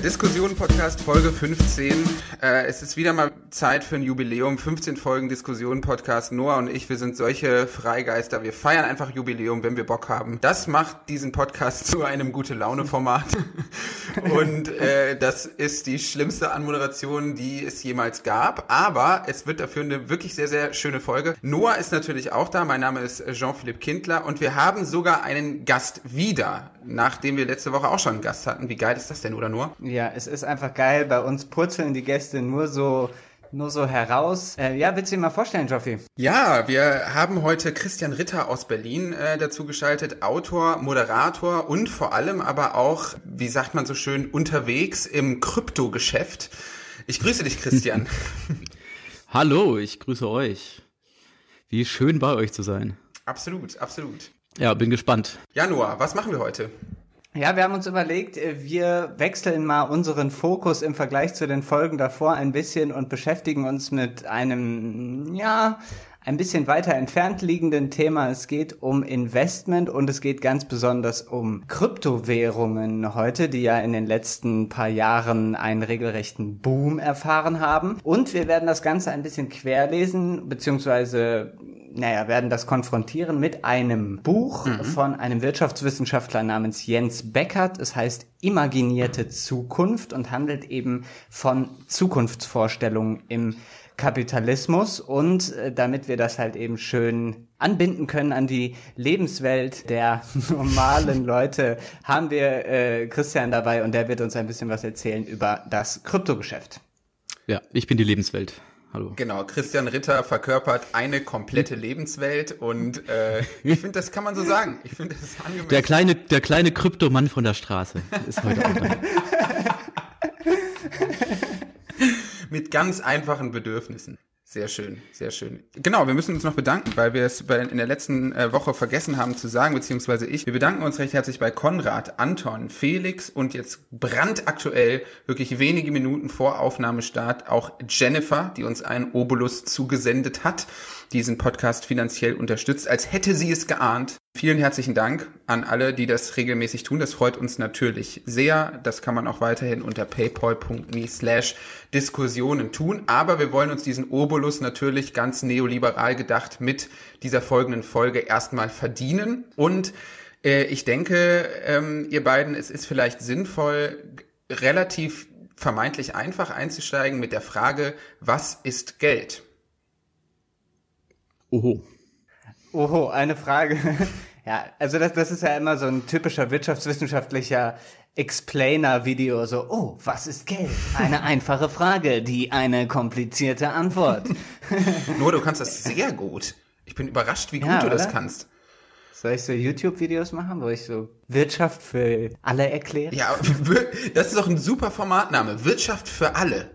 Leute, Diskussion Podcast Folge 15. Äh, es ist wieder mal Zeit für ein Jubiläum. 15 Folgen Diskussion Podcast. Noah und ich, wir sind solche Freigeister. Wir feiern einfach Jubiläum, wenn wir Bock haben. Das macht diesen Podcast zu einem gute Laune Format. und äh, das ist die schlimmste Anmoderation, die es jemals gab. Aber es wird dafür eine wirklich sehr, sehr schöne Folge. Noah ist natürlich auch da. Mein Name ist Jean-Philippe Kindler und wir haben sogar einen Gast wieder, nachdem wir letzte Woche auch schon einen Gast hatten. Wie geil ist das denn, oder nur? Ja, es ist einfach geil. Bei uns purzeln die Gäste nur so nur so heraus. Äh, ja, willst du dir mal vorstellen, Joffi? Ja, wir haben heute Christian Ritter aus Berlin äh, dazu geschaltet, Autor, Moderator und vor allem aber auch, wie sagt man so schön, unterwegs im Kryptogeschäft. Ich grüße dich, Christian. Hallo, ich grüße euch. Wie schön bei euch zu sein. Absolut, absolut. Ja, bin gespannt. Januar, was machen wir heute? Ja, wir haben uns überlegt, äh, wir wechseln mal unseren Fokus im Vergleich zu den Folgen davor ein bisschen und beschäftigen uns mit einem, ja, ein bisschen weiter entfernt liegenden Thema. Es geht um Investment und es geht ganz besonders um Kryptowährungen heute, die ja in den letzten paar Jahren einen regelrechten Boom erfahren haben. Und wir werden das Ganze ein bisschen querlesen, beziehungsweise naja, werden das konfrontieren mit einem Buch mhm. von einem Wirtschaftswissenschaftler namens Jens Beckert. Es heißt Imaginierte Zukunft und handelt eben von Zukunftsvorstellungen im Kapitalismus und äh, damit wir das halt eben schön anbinden können an die Lebenswelt der normalen Leute, haben wir äh, Christian dabei und der wird uns ein bisschen was erzählen über das Kryptogeschäft. Ja, ich bin die Lebenswelt. Hallo. Genau, Christian Ritter verkörpert eine komplette Lebenswelt und äh, ich finde, das kann man so sagen. Ich finde, das ist angemessen. Der kleine, der kleine Kryptomann von der Straße ist heute auch da. Mit ganz einfachen Bedürfnissen. Sehr schön, sehr schön. Genau, wir müssen uns noch bedanken, weil wir es in der letzten äh, Woche vergessen haben zu sagen, beziehungsweise ich. Wir bedanken uns recht herzlich bei Konrad, Anton, Felix und jetzt brandaktuell, wirklich wenige Minuten vor Aufnahmestart, auch Jennifer, die uns einen Obolus zugesendet hat diesen Podcast finanziell unterstützt, als hätte sie es geahnt. Vielen herzlichen Dank an alle, die das regelmäßig tun. Das freut uns natürlich sehr. Das kann man auch weiterhin unter paypal.me slash Diskussionen tun. Aber wir wollen uns diesen Obolus natürlich ganz neoliberal gedacht mit dieser folgenden Folge erstmal verdienen. Und äh, ich denke, ähm, ihr beiden, es ist vielleicht sinnvoll, relativ vermeintlich einfach einzusteigen mit der Frage, was ist Geld? Oho. Oho, eine Frage. ja, also das, das ist ja immer so ein typischer wirtschaftswissenschaftlicher Explainer-Video, so, oh, was ist Geld? Eine einfache Frage, die eine komplizierte Antwort. Nur du kannst das sehr gut. Ich bin überrascht, wie gut ja, du das kannst. Soll ich so YouTube-Videos machen, wo ich so Wirtschaft für alle erkläre? Ja, das ist doch ein super Formatname. Wirtschaft für alle.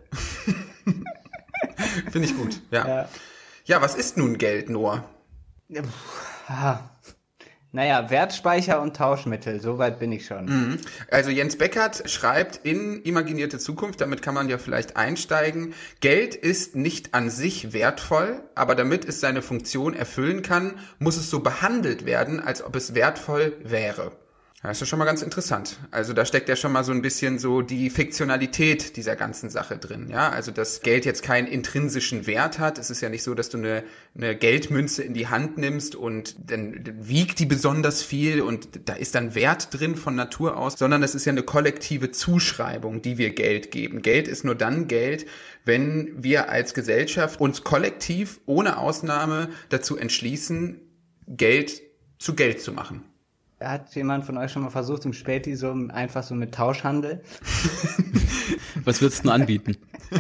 Finde ich gut, ja. ja. Ja, was ist nun Geld, Noah? Naja, Wertspeicher und Tauschmittel, soweit bin ich schon. Mhm. Also Jens Beckert schreibt in Imaginierte Zukunft, damit kann man ja vielleicht einsteigen, Geld ist nicht an sich wertvoll, aber damit es seine Funktion erfüllen kann, muss es so behandelt werden, als ob es wertvoll wäre. Das ist schon mal ganz interessant. Also da steckt ja schon mal so ein bisschen so die Fiktionalität dieser ganzen Sache drin. Ja, also dass Geld jetzt keinen intrinsischen Wert hat. Es ist ja nicht so, dass du eine, eine Geldmünze in die Hand nimmst und dann wiegt die besonders viel und da ist dann Wert drin von Natur aus, sondern es ist ja eine kollektive Zuschreibung, die wir Geld geben. Geld ist nur dann Geld, wenn wir als Gesellschaft uns kollektiv ohne Ausnahme dazu entschließen, Geld zu Geld zu machen. Hat jemand von euch schon mal versucht, im Späti so einfach so mit Tauschhandel? Was würdest du anbieten?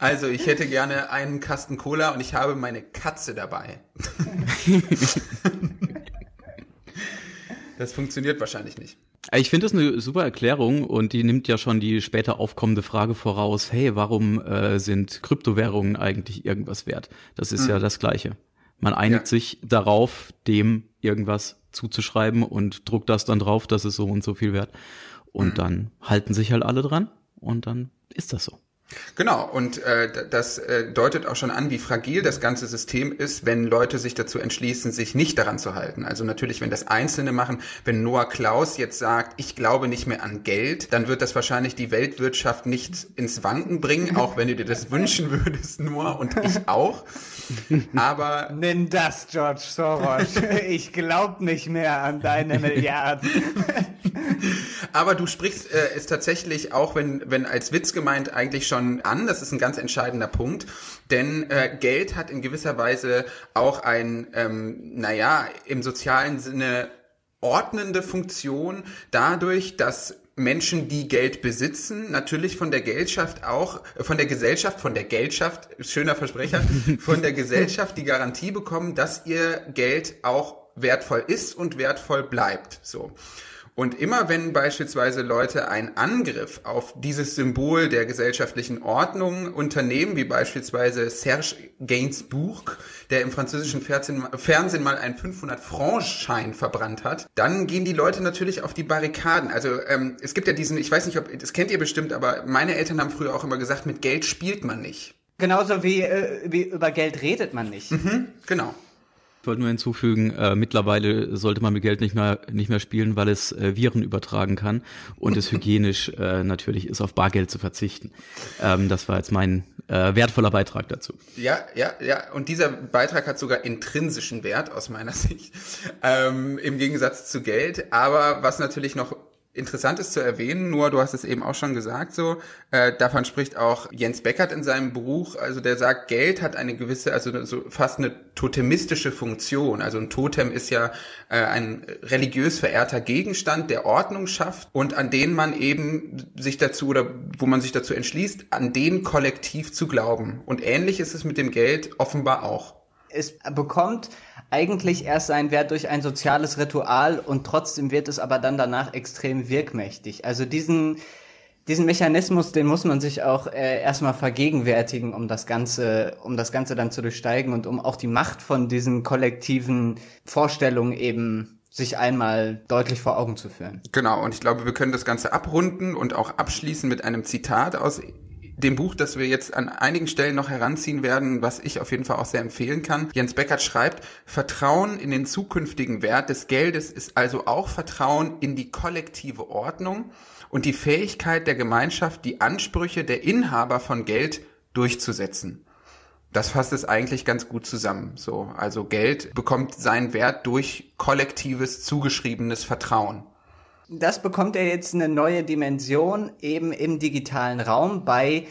Also, ich hätte gerne einen Kasten Cola und ich habe meine Katze dabei. das funktioniert wahrscheinlich nicht. Ich finde das eine super Erklärung und die nimmt ja schon die später aufkommende Frage voraus, hey, warum äh, sind Kryptowährungen eigentlich irgendwas wert? Das ist mhm. ja das Gleiche. Man einigt ja. sich darauf, dem irgendwas zuzuschreiben und druckt das dann drauf, das ist so und so viel wert. Und mhm. dann halten sich halt alle dran und dann ist das so. Genau, und äh, das äh, deutet auch schon an, wie fragil das ganze System ist, wenn Leute sich dazu entschließen, sich nicht daran zu halten. Also natürlich, wenn das Einzelne machen, wenn Noah Klaus jetzt sagt, ich glaube nicht mehr an Geld, dann wird das wahrscheinlich die Weltwirtschaft nicht ins Wanken bringen, auch wenn du dir das wünschen würdest, Noah, und ich auch. Aber. Nimm das, George Soros. Ich glaube nicht mehr an deine Milliarden. Aber du sprichst äh, es tatsächlich auch, wenn, wenn als Witz gemeint, eigentlich schon an. Das ist ein ganz entscheidender Punkt. Denn äh, Geld hat in gewisser Weise auch ein, ähm, naja, im sozialen Sinne ordnende Funktion dadurch, dass Menschen, die Geld besitzen, natürlich von der Gesellschaft auch, von der Gesellschaft, von der Geldschaft, schöner Versprecher, von der Gesellschaft die Garantie bekommen, dass ihr Geld auch wertvoll ist und wertvoll bleibt. So. Und immer wenn beispielsweise Leute einen Angriff auf dieses Symbol der gesellschaftlichen Ordnung unternehmen, wie beispielsweise Serge Gainsbourg, der im französischen Fernsehen mal einen 500-Franc-Schein verbrannt hat, dann gehen die Leute natürlich auf die Barrikaden. Also ähm, es gibt ja diesen, ich weiß nicht, ob das kennt ihr bestimmt, aber meine Eltern haben früher auch immer gesagt, mit Geld spielt man nicht. Genauso wie, äh, wie über Geld redet man nicht. Mhm, genau. Ich wollte nur hinzufügen, äh, mittlerweile sollte man mit Geld nicht mehr, nicht mehr spielen, weil es äh, Viren übertragen kann und es hygienisch äh, natürlich ist, auf Bargeld zu verzichten. Ähm, das war jetzt mein äh, wertvoller Beitrag dazu. Ja, ja, ja. Und dieser Beitrag hat sogar intrinsischen Wert aus meiner Sicht, ähm, im Gegensatz zu Geld. Aber was natürlich noch interessant ist zu erwähnen, nur du hast es eben auch schon gesagt, so äh, davon spricht auch Jens Beckert in seinem Buch, also der sagt, Geld hat eine gewisse, also so fast eine totemistische Funktion. Also ein Totem ist ja äh, ein religiös verehrter Gegenstand, der Ordnung schafft und an den man eben sich dazu oder wo man sich dazu entschließt, an den kollektiv zu glauben. Und ähnlich ist es mit dem Geld offenbar auch. Es bekommt eigentlich erst seinen Wert durch ein soziales Ritual und trotzdem wird es aber dann danach extrem wirkmächtig. Also diesen, diesen Mechanismus, den muss man sich auch äh, erstmal vergegenwärtigen, um das Ganze, um das Ganze dann zu durchsteigen und um auch die Macht von diesen kollektiven Vorstellungen eben sich einmal deutlich vor Augen zu führen. Genau, und ich glaube, wir können das Ganze abrunden und auch abschließen mit einem Zitat aus dem Buch, das wir jetzt an einigen Stellen noch heranziehen werden, was ich auf jeden Fall auch sehr empfehlen kann. Jens Beckert schreibt, Vertrauen in den zukünftigen Wert des Geldes ist also auch Vertrauen in die kollektive Ordnung und die Fähigkeit der Gemeinschaft, die Ansprüche der Inhaber von Geld durchzusetzen. Das fasst es eigentlich ganz gut zusammen. So, also Geld bekommt seinen Wert durch kollektives zugeschriebenes Vertrauen. Das bekommt er jetzt eine neue Dimension eben im digitalen Raum bei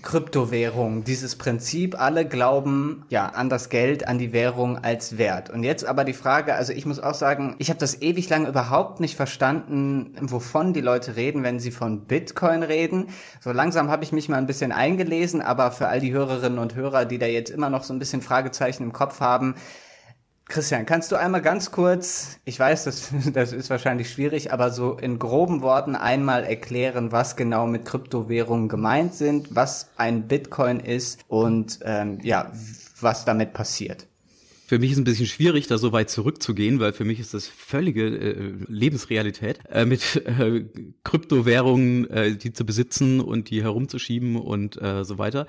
Kryptowährungen. Dieses Prinzip, alle glauben ja an das Geld, an die Währung als Wert. Und jetzt aber die Frage, also ich muss auch sagen, ich habe das ewig lang überhaupt nicht verstanden, wovon die Leute reden, wenn sie von Bitcoin reden. So langsam habe ich mich mal ein bisschen eingelesen, aber für all die Hörerinnen und Hörer, die da jetzt immer noch so ein bisschen Fragezeichen im Kopf haben, Christian, kannst du einmal ganz kurz, ich weiß, das, das ist wahrscheinlich schwierig, aber so in groben Worten einmal erklären, was genau mit Kryptowährungen gemeint sind, was ein Bitcoin ist und ähm, ja, was damit passiert? Für mich ist es ein bisschen schwierig, da so weit zurückzugehen, weil für mich ist das völlige äh, Lebensrealität, äh, mit äh, Kryptowährungen, äh, die zu besitzen und die herumzuschieben und äh, so weiter.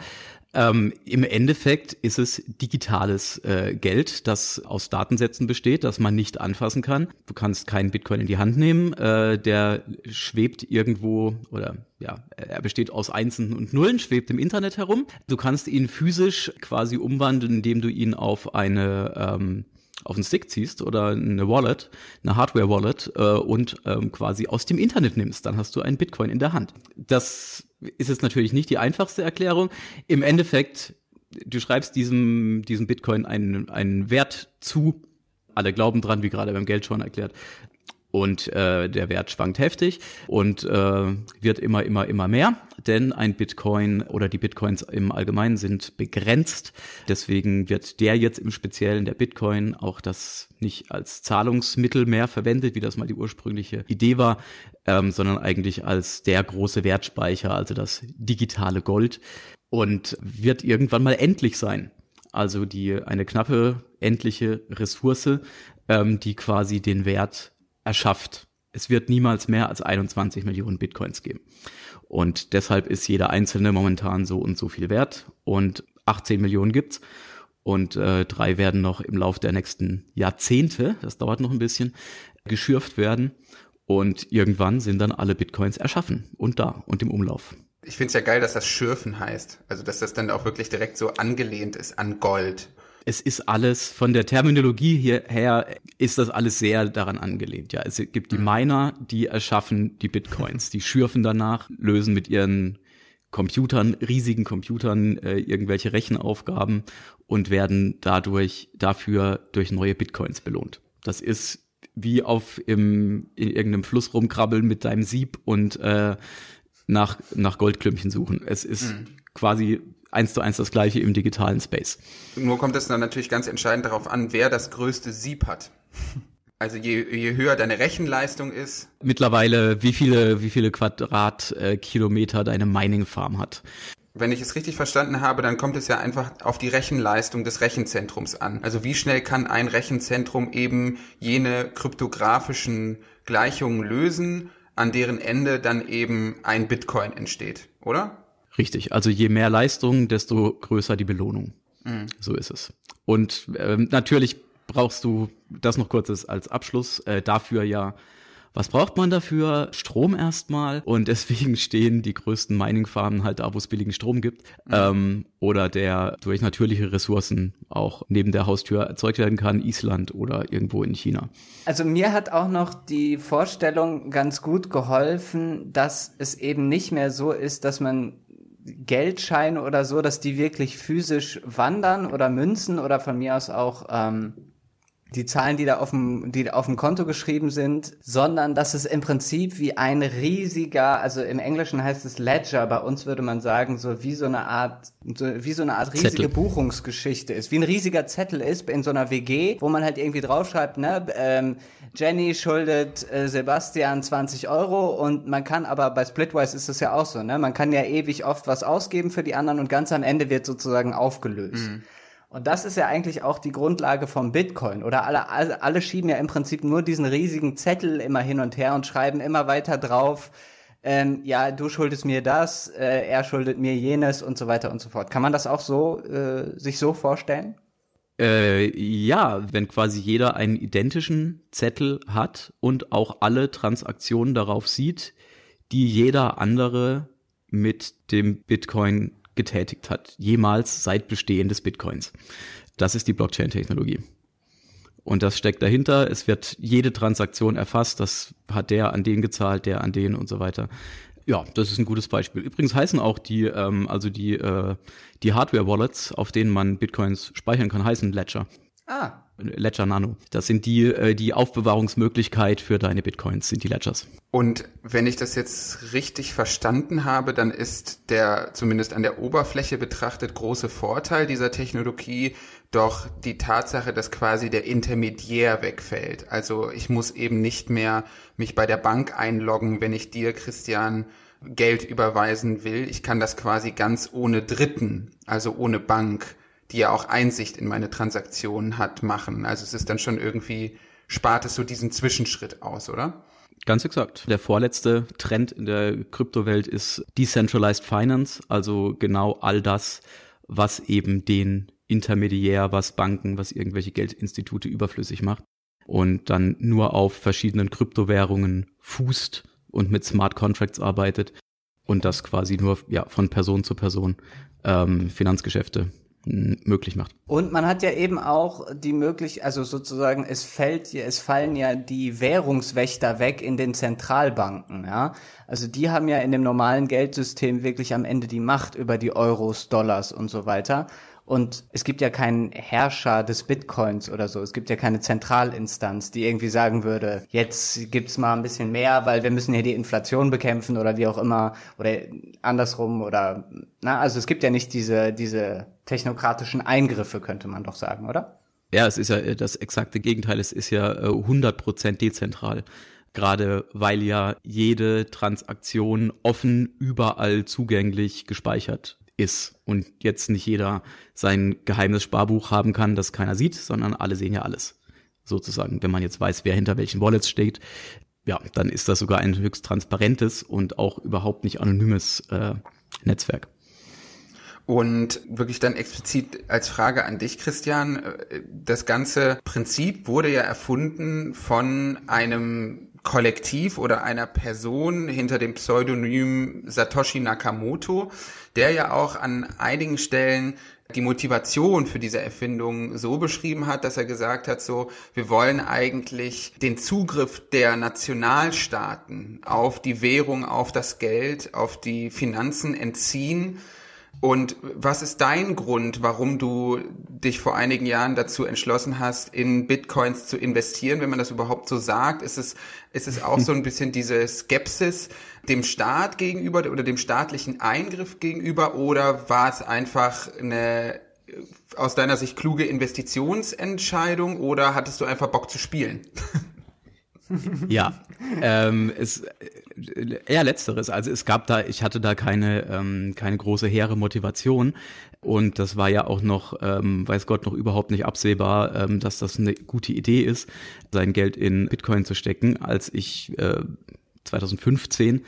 Ähm, Im Endeffekt ist es digitales äh, Geld, das aus Datensätzen besteht, das man nicht anfassen kann. Du kannst keinen Bitcoin in die Hand nehmen, äh, der schwebt irgendwo oder ja, er besteht aus Einsen und Nullen, schwebt im Internet herum. Du kannst ihn physisch quasi umwandeln, indem du ihn auf eine ähm, auf einen Stick ziehst oder eine Wallet, eine Hardware-Wallet äh, und ähm, quasi aus dem Internet nimmst, dann hast du einen Bitcoin in der Hand. Das ist es natürlich nicht die einfachste Erklärung. Im Endeffekt, du schreibst diesem, diesem Bitcoin einen, einen Wert zu. Alle glauben dran, wie gerade beim Geld schon erklärt. Und äh, der Wert schwankt heftig und äh, wird immer, immer, immer mehr, denn ein Bitcoin oder die Bitcoins im Allgemeinen sind begrenzt. Deswegen wird der jetzt im Speziellen, der Bitcoin, auch das nicht als Zahlungsmittel mehr verwendet, wie das mal die ursprüngliche Idee war, ähm, sondern eigentlich als der große Wertspeicher, also das digitale Gold und wird irgendwann mal endlich sein. Also die eine knappe endliche Ressource, ähm, die quasi den Wert erschafft. Es wird niemals mehr als 21 Millionen Bitcoins geben. Und deshalb ist jeder einzelne momentan so und so viel wert. Und 18 Millionen gibt's. Und äh, drei werden noch im Lauf der nächsten Jahrzehnte, das dauert noch ein bisschen, geschürft werden. Und irgendwann sind dann alle Bitcoins erschaffen und da und im Umlauf. Ich finde es ja geil, dass das Schürfen heißt. Also dass das dann auch wirklich direkt so angelehnt ist an Gold. Es ist alles, von der Terminologie hierher ist das alles sehr daran angelehnt. Ja, es gibt die mhm. Miner, die erschaffen die Bitcoins, die schürfen danach, lösen mit ihren Computern, riesigen Computern, äh, irgendwelche Rechenaufgaben und werden dadurch dafür durch neue Bitcoins belohnt. Das ist wie auf im, in irgendeinem Fluss rumkrabbeln mit deinem Sieb und äh, nach, nach Goldklümpchen suchen. Es ist mhm. quasi eins zu eins das gleiche im digitalen Space. Nur kommt es dann natürlich ganz entscheidend darauf an, wer das größte Sieb hat. Also je, je höher deine Rechenleistung ist. Mittlerweile, wie viele, wie viele Quadratkilometer deine Mining Farm hat. Wenn ich es richtig verstanden habe, dann kommt es ja einfach auf die Rechenleistung des Rechenzentrums an. Also wie schnell kann ein Rechenzentrum eben jene kryptografischen Gleichungen lösen, an deren Ende dann eben ein Bitcoin entsteht, oder? Richtig. Also je mehr Leistung, desto größer die Belohnung. Mhm. So ist es. Und äh, natürlich brauchst du, das noch kurz als Abschluss, äh, dafür ja was braucht man dafür? Strom erstmal. Und deswegen stehen die größten Mining-Farmen halt da, wo es billigen Strom gibt. Mhm. Ähm, oder der durch natürliche Ressourcen auch neben der Haustür erzeugt werden kann, Island oder irgendwo in China. Also mir hat auch noch die Vorstellung ganz gut geholfen, dass es eben nicht mehr so ist, dass man Geldscheine oder so, dass die wirklich physisch wandern oder Münzen oder von mir aus auch ähm, die Zahlen, die da auf dem, die auf dem Konto geschrieben sind, sondern dass es im Prinzip wie ein riesiger, also im Englischen heißt es Ledger, bei uns würde man sagen, so wie so eine Art, so, wie so eine Art riesige Zettel. Buchungsgeschichte ist, wie ein riesiger Zettel ist in so einer WG, wo man halt irgendwie draufschreibt, ne, ähm, Jenny schuldet äh, Sebastian 20 Euro und man kann aber bei Splitwise ist das ja auch so, ne, man kann ja ewig oft was ausgeben für die anderen und ganz am Ende wird sozusagen aufgelöst. Mhm. Und das ist ja eigentlich auch die Grundlage vom Bitcoin. Oder alle, alle, schieben ja im Prinzip nur diesen riesigen Zettel immer hin und her und schreiben immer weiter drauf, ähm, ja, du schuldest mir das, äh, er schuldet mir jenes und so weiter und so fort. Kann man das auch so äh, sich so vorstellen? Äh, ja, wenn quasi jeder einen identischen Zettel hat und auch alle Transaktionen darauf sieht, die jeder andere mit dem Bitcoin getätigt hat, jemals seit Bestehen des Bitcoins. Das ist die Blockchain-Technologie. Und das steckt dahinter. Es wird jede Transaktion erfasst. Das hat der an den gezahlt, der an den und so weiter. Ja, das ist ein gutes Beispiel. Übrigens heißen auch die, ähm, also die, äh, die Hardware-Wallets, auf denen man Bitcoins speichern kann, heißen Ledger. Ah. Ledger Nano. Das sind die, äh, die Aufbewahrungsmöglichkeit für deine Bitcoins, sind die Ledgers. Und wenn ich das jetzt richtig verstanden habe, dann ist der, zumindest an der Oberfläche betrachtet, große Vorteil dieser Technologie doch die Tatsache, dass quasi der Intermediär wegfällt. Also ich muss eben nicht mehr mich bei der Bank einloggen, wenn ich dir, Christian, Geld überweisen will. Ich kann das quasi ganz ohne Dritten, also ohne Bank die ja auch Einsicht in meine Transaktionen hat, machen. Also es ist dann schon irgendwie, spart es so diesen Zwischenschritt aus, oder? Ganz exakt. Der vorletzte Trend in der Kryptowelt ist Decentralized Finance, also genau all das, was eben den Intermediär, was Banken, was irgendwelche Geldinstitute überflüssig macht und dann nur auf verschiedenen Kryptowährungen fußt und mit Smart Contracts arbeitet und das quasi nur ja von Person zu Person ähm, Finanzgeschäfte möglich macht. Und man hat ja eben auch die Möglichkeit, also sozusagen, es fällt, es fallen ja die Währungswächter weg in den Zentralbanken, ja. Also die haben ja in dem normalen Geldsystem wirklich am Ende die Macht über die Euros, Dollars und so weiter. Und es gibt ja keinen Herrscher des Bitcoins oder so. Es gibt ja keine Zentralinstanz, die irgendwie sagen würde, jetzt gibt's mal ein bisschen mehr, weil wir müssen hier die Inflation bekämpfen oder wie auch immer oder andersrum oder na, also es gibt ja nicht diese diese technokratischen Eingriffe, könnte man doch sagen, oder? Ja, es ist ja äh, das exakte Gegenteil. Es ist ja 100% äh, dezentral. Gerade weil ja jede Transaktion offen überall zugänglich gespeichert ist und jetzt nicht jeder sein geheimes Sparbuch haben kann, das keiner sieht, sondern alle sehen ja alles. Sozusagen, wenn man jetzt weiß, wer hinter welchen Wallets steht. ja, dann ist das sogar ein höchst transparentes und auch überhaupt nicht anonymes äh, Netzwerk. Und wirklich dann explizit als Frage an dich, Christian, äh, das ganze Prinzip wurde ja erfunden von einem Kollektiv oder einer Person hinter dem Pseudonym Satoshi Nakamoto, der ja auch an einigen Stellen die Motivation für diese Erfindung so beschrieben hat, dass er gesagt hat, so, wir wollen eigentlich den Zugriff der Nationalstaaten auf die Währung, auf das Geld, auf die Finanzen entziehen. Und was ist dein Grund, warum du dich vor einigen Jahren dazu entschlossen hast, in Bitcoins zu investieren, wenn man das überhaupt so sagt? Ist es, ist es auch so ein bisschen diese Skepsis dem Staat gegenüber oder dem staatlichen Eingriff gegenüber oder war es einfach eine aus deiner Sicht kluge Investitionsentscheidung oder hattest du einfach Bock zu spielen? ja, ähm, es eher letzteres. Also es gab da, ich hatte da keine ähm, keine große hehre Motivation und das war ja auch noch, ähm, weiß Gott, noch überhaupt nicht absehbar, ähm, dass das eine gute Idee ist, sein Geld in Bitcoin zu stecken. Als ich äh, 2015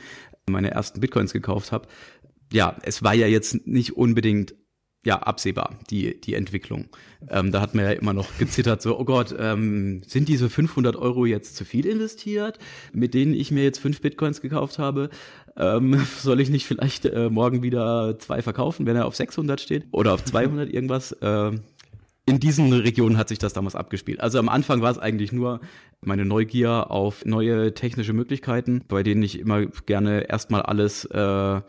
meine ersten Bitcoins gekauft habe, ja, es war ja jetzt nicht unbedingt ja, absehbar, die, die Entwicklung. Ähm, da hat man ja immer noch gezittert, so, oh Gott, ähm, sind diese 500 Euro jetzt zu viel investiert, mit denen ich mir jetzt fünf Bitcoins gekauft habe? Ähm, soll ich nicht vielleicht äh, morgen wieder zwei verkaufen, wenn er auf 600 steht? Oder auf 200 irgendwas? Äh, in diesen Regionen hat sich das damals abgespielt. Also am Anfang war es eigentlich nur meine Neugier auf neue technische Möglichkeiten, bei denen ich immer gerne erstmal alles äh,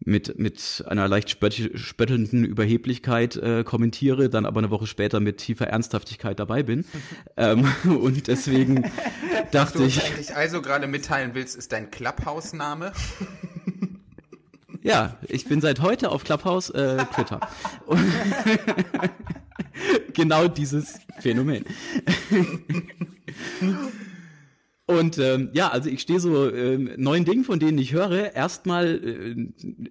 mit, mit einer leicht spöttelnden Überheblichkeit äh, kommentiere, dann aber eine Woche später mit tiefer Ernsthaftigkeit dabei bin. ähm, und deswegen dachte ich. Was du eigentlich also gerade mitteilen willst, ist dein Clubhouse-Name. ja, ich bin seit heute auf Clubhouse äh, Twitter. genau dieses Phänomen. Und ähm, ja, also ich stehe so äh, neuen Dingen, von denen ich höre, erstmal äh,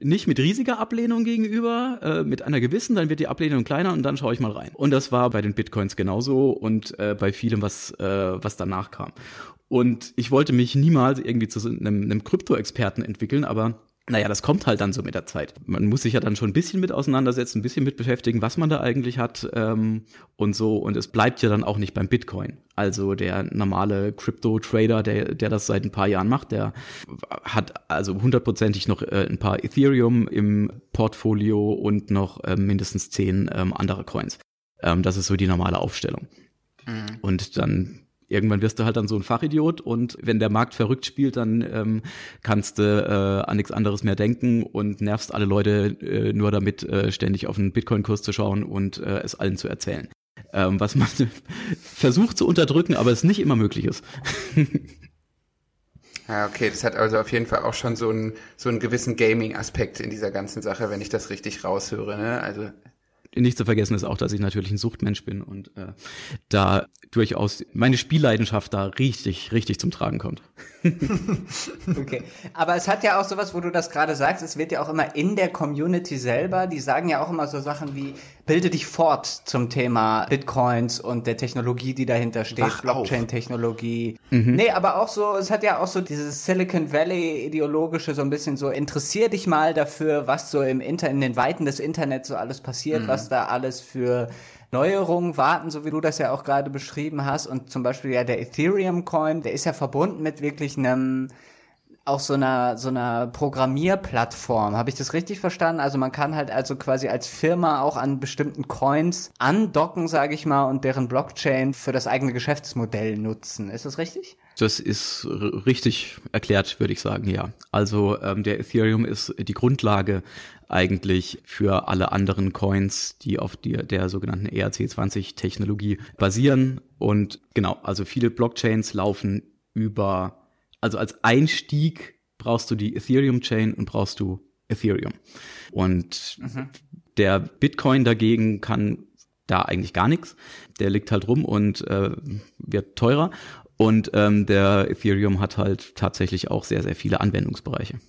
nicht mit riesiger Ablehnung gegenüber, äh, mit einer gewissen, dann wird die Ablehnung kleiner und dann schaue ich mal rein. Und das war bei den Bitcoins genauso und äh, bei vielem, was, äh, was danach kam. Und ich wollte mich niemals irgendwie zu einem, einem Krypto-Experten entwickeln, aber naja, das kommt halt dann so mit der Zeit. Man muss sich ja dann schon ein bisschen mit auseinandersetzen, ein bisschen mit beschäftigen, was man da eigentlich hat ähm, und so. Und es bleibt ja dann auch nicht beim Bitcoin. Also der normale Crypto-Trader, der, der das seit ein paar Jahren macht, der hat also hundertprozentig noch äh, ein paar Ethereum im Portfolio und noch äh, mindestens zehn ähm, andere Coins. Ähm, das ist so die normale Aufstellung. Mhm. Und dann irgendwann wirst du halt dann so ein Fachidiot und wenn der Markt verrückt spielt, dann ähm, kannst du äh, an nichts anderes mehr denken und nervst alle Leute äh, nur damit, äh, ständig auf den Bitcoin-Kurs zu schauen und äh, es allen zu erzählen. Ähm, was man versucht zu unterdrücken, aber es nicht immer möglich ist. Ja, okay, das hat also auf jeden Fall auch schon so einen, so einen gewissen Gaming-Aspekt in dieser ganzen Sache, wenn ich das richtig raushöre. Ne? Also nicht zu vergessen ist auch, dass ich natürlich ein Suchtmensch bin und äh, da durchaus meine Spielleidenschaft da richtig, richtig zum Tragen kommt. okay, aber es hat ja auch sowas, wo du das gerade sagst, es wird ja auch immer in der Community selber, die sagen ja auch immer so Sachen wie, bilde dich fort zum Thema Bitcoins und der Technologie, die dahinter steht, Blockchain-Technologie. Mhm. Nee, aber auch so, es hat ja auch so dieses Silicon Valley-ideologische, so ein bisschen so, interessier dich mal dafür, was so im Inter in den Weiten des Internets so alles passiert, mhm. was da alles für Neuerungen warten, so wie du das ja auch gerade beschrieben hast. Und zum Beispiel ja der Ethereum Coin, der ist ja verbunden mit wirklich einem auch so einer so einer Programmierplattform. Habe ich das richtig verstanden? Also man kann halt also quasi als Firma auch an bestimmten Coins andocken, sage ich mal, und deren Blockchain für das eigene Geschäftsmodell nutzen. Ist das richtig? Das ist richtig erklärt, würde ich sagen, ja. Also ähm, der Ethereum ist die Grundlage eigentlich für alle anderen Coins, die auf die, der sogenannten ERC20-Technologie basieren. Und genau, also viele Blockchains laufen über, also als Einstieg brauchst du die Ethereum-Chain und brauchst du Ethereum. Und mhm. der Bitcoin dagegen kann da eigentlich gar nichts. Der liegt halt rum und äh, wird teurer. Und ähm, der Ethereum hat halt tatsächlich auch sehr, sehr viele Anwendungsbereiche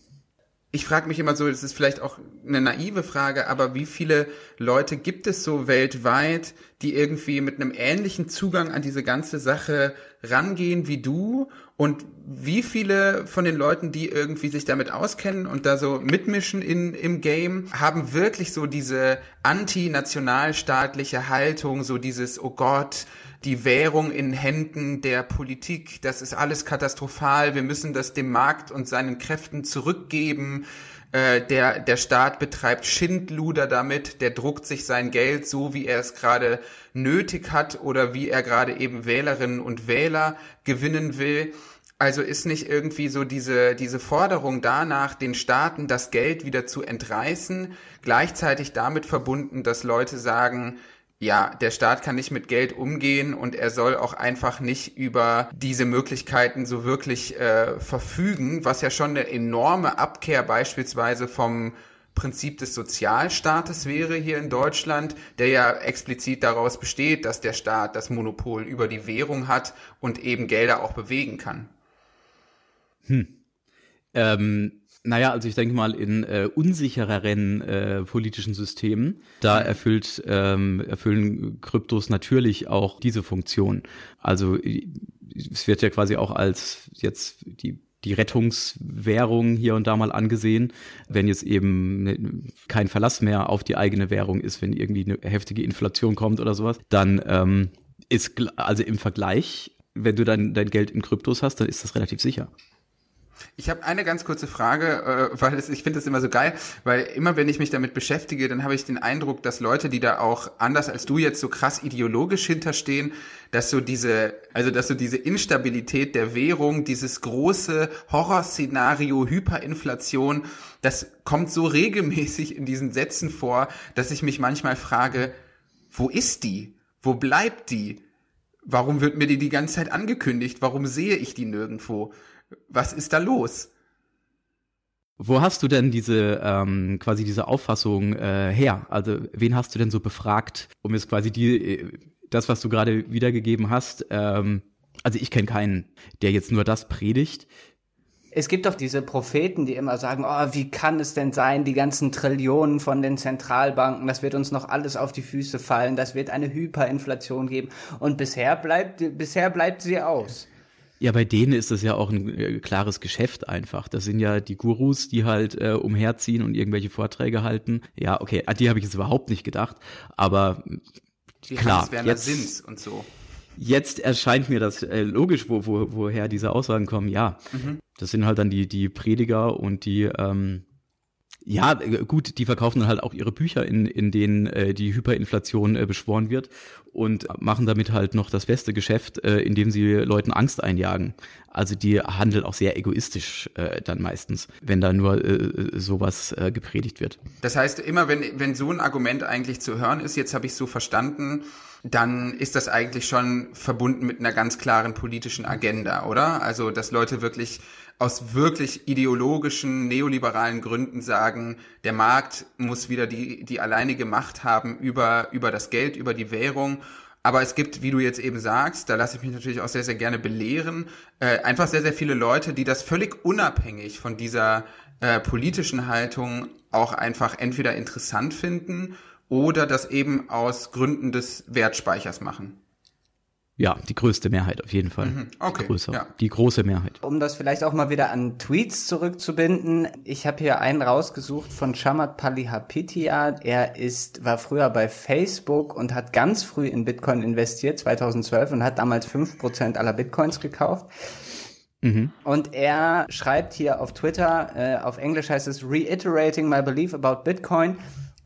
ich frage mich immer so, das ist vielleicht auch eine naive Frage, aber wie viele Leute gibt es so weltweit, die irgendwie mit einem ähnlichen Zugang an diese ganze Sache rangehen wie du? Und wie viele von den Leuten, die irgendwie sich damit auskennen und da so mitmischen in, im Game, haben wirklich so diese antinationalstaatliche Haltung, so dieses, oh Gott, die Währung in Händen der Politik, das ist alles katastrophal, wir müssen das dem Markt und seinen Kräften zurückgeben. Äh, der, der Staat betreibt Schindluder damit, der druckt sich sein Geld so, wie er es gerade nötig hat oder wie er gerade eben Wählerinnen und Wähler gewinnen will. Also ist nicht irgendwie so diese, diese Forderung danach, den Staaten das Geld wieder zu entreißen, gleichzeitig damit verbunden, dass Leute sagen, ja, der Staat kann nicht mit Geld umgehen und er soll auch einfach nicht über diese Möglichkeiten so wirklich äh, verfügen, was ja schon eine enorme Abkehr beispielsweise vom Prinzip des Sozialstaates wäre hier in Deutschland, der ja explizit daraus besteht, dass der Staat das Monopol über die Währung hat und eben Gelder auch bewegen kann. Hm. Ähm, naja, also ich denke mal, in äh, unsichereren äh, politischen Systemen, da erfüllt, ähm, erfüllen Kryptos natürlich auch diese Funktion. Also es wird ja quasi auch als jetzt die die Rettungswährung hier und da mal angesehen, wenn jetzt eben ne, kein Verlass mehr auf die eigene Währung ist, wenn irgendwie eine heftige Inflation kommt oder sowas, dann ähm, ist also im Vergleich, wenn du dein, dein Geld in Kryptos hast, dann ist das relativ sicher. Ich habe eine ganz kurze Frage, äh, weil es, ich finde das immer so geil, weil immer wenn ich mich damit beschäftige, dann habe ich den Eindruck, dass Leute, die da auch anders als du jetzt so krass ideologisch hinterstehen, dass so diese, also dass so diese Instabilität der Währung, dieses große Horrorszenario Hyperinflation, das kommt so regelmäßig in diesen Sätzen vor, dass ich mich manchmal frage, wo ist die? Wo bleibt die? Warum wird mir die die ganze Zeit angekündigt? Warum sehe ich die nirgendwo? Was ist da los? Wo hast du denn diese ähm, quasi diese Auffassung äh, her? Also wen hast du denn so befragt, um jetzt quasi die äh, das, was du gerade wiedergegeben hast? Ähm, also ich kenne keinen, der jetzt nur das predigt. Es gibt doch diese Propheten, die immer sagen, oh, wie kann es denn sein, die ganzen Trillionen von den Zentralbanken, das wird uns noch alles auf die Füße fallen, das wird eine Hyperinflation geben und bisher bleibt bisher bleibt sie aus. Ja, bei denen ist das ja auch ein äh, klares Geschäft einfach. Das sind ja die Gurus, die halt äh, umherziehen und irgendwelche Vorträge halten. Ja, okay, an die habe ich jetzt überhaupt nicht gedacht, aber die klar, jetzt Sins und so. Jetzt erscheint mir das äh, logisch, wo, wo, woher diese Aussagen kommen. Ja, mhm. das sind halt dann die die Prediger und die ähm, ja, gut, die verkaufen dann halt auch ihre Bücher, in, in denen äh, die Hyperinflation äh, beschworen wird und machen damit halt noch das beste Geschäft, äh, indem sie Leuten Angst einjagen. Also die handeln auch sehr egoistisch äh, dann meistens, wenn da nur äh, sowas äh, gepredigt wird. Das heißt, immer wenn, wenn so ein Argument eigentlich zu hören ist, jetzt habe ich so verstanden, dann ist das eigentlich schon verbunden mit einer ganz klaren politischen Agenda, oder? Also, dass Leute wirklich aus wirklich ideologischen, neoliberalen Gründen sagen, der Markt muss wieder die, die alleinige Macht haben über, über das Geld, über die Währung. Aber es gibt, wie du jetzt eben sagst, da lasse ich mich natürlich auch sehr, sehr gerne belehren, äh, einfach sehr, sehr viele Leute, die das völlig unabhängig von dieser äh, politischen Haltung auch einfach entweder interessant finden oder das eben aus Gründen des Wertspeichers machen. Ja, die größte Mehrheit auf jeden Fall. Mhm, okay. Größer. Ja. Die große Mehrheit. Um das vielleicht auch mal wieder an Tweets zurückzubinden. Ich habe hier einen rausgesucht von Shamat Palihapitia. Er ist, war früher bei Facebook und hat ganz früh in Bitcoin investiert, 2012, und hat damals fünf Prozent aller Bitcoins gekauft. Mhm. Und er schreibt hier auf Twitter, äh, auf Englisch heißt es, reiterating my belief about Bitcoin.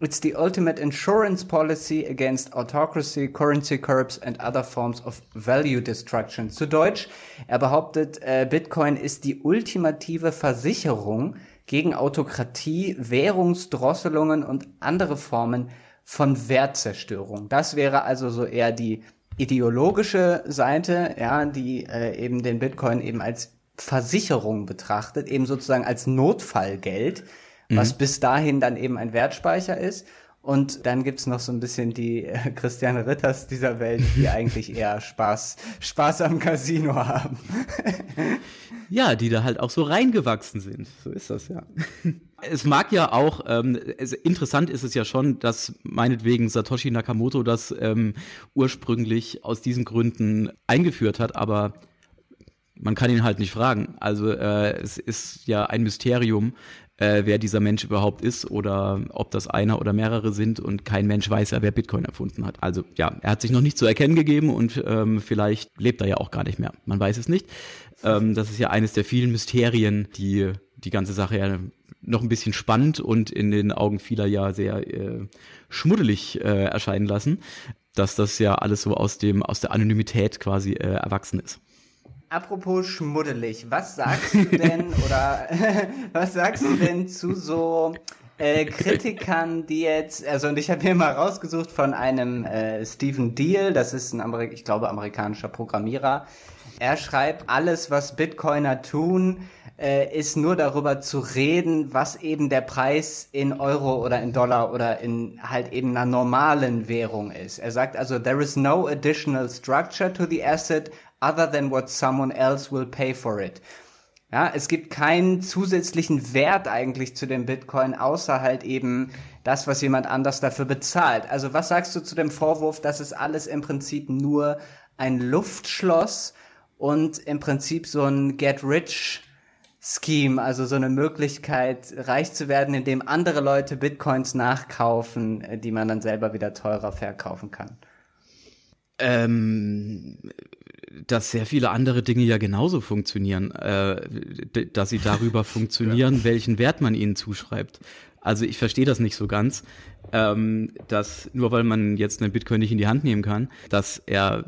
It's the ultimate insurance policy against autocracy, currency curbs and other forms of value destruction. Zu Deutsch, er behauptet, äh, Bitcoin ist die ultimative Versicherung gegen Autokratie, Währungsdrosselungen und andere Formen von Wertzerstörung. Das wäre also so eher die ideologische Seite, ja, die äh, eben den Bitcoin eben als Versicherung betrachtet, eben sozusagen als Notfallgeld was mhm. bis dahin dann eben ein Wertspeicher ist. Und dann gibt's noch so ein bisschen die äh, Christian Ritters dieser Welt, die eigentlich eher Spaß, Spaß am Casino haben. ja, die da halt auch so reingewachsen sind. So ist das ja. Es mag ja auch, ähm, es, interessant ist es ja schon, dass meinetwegen Satoshi Nakamoto das ähm, ursprünglich aus diesen Gründen eingeführt hat, aber man kann ihn halt nicht fragen. Also äh, es ist ja ein Mysterium, äh, wer dieser Mensch überhaupt ist oder ob das einer oder mehrere sind und kein Mensch weiß ja, wer Bitcoin erfunden hat. Also ja, er hat sich noch nicht zu erkennen gegeben und ähm, vielleicht lebt er ja auch gar nicht mehr. Man weiß es nicht. Ähm, das ist ja eines der vielen Mysterien, die die ganze Sache ja noch ein bisschen spannend und in den Augen vieler ja sehr äh, schmuddelig äh, erscheinen lassen, dass das ja alles so aus dem aus der Anonymität quasi äh, erwachsen ist. Apropos schmuddelig, was sagst du denn oder was sagst du denn zu so äh, Kritikern, die jetzt, also und ich habe hier mal rausgesucht von einem äh, Stephen Deal, das ist ein Amerik ich glaube amerikanischer Programmierer. Er schreibt, alles was Bitcoiner tun, äh, ist nur darüber zu reden, was eben der Preis in Euro oder in Dollar oder in halt eben einer normalen Währung ist. Er sagt also, there is no additional structure to the asset other than what someone else will pay for it. Ja, es gibt keinen zusätzlichen Wert eigentlich zu dem Bitcoin, außer halt eben das, was jemand anders dafür bezahlt. Also was sagst du zu dem Vorwurf, dass es alles im Prinzip nur ein Luftschloss und im Prinzip so ein Get Rich Scheme, also so eine Möglichkeit, reich zu werden, indem andere Leute Bitcoins nachkaufen, die man dann selber wieder teurer verkaufen kann? Ähm, dass sehr viele andere Dinge ja genauso funktionieren, äh, dass sie darüber funktionieren, ja. welchen Wert man ihnen zuschreibt. Also ich verstehe das nicht so ganz, ähm, dass nur weil man jetzt einen Bitcoin nicht in die Hand nehmen kann, dass er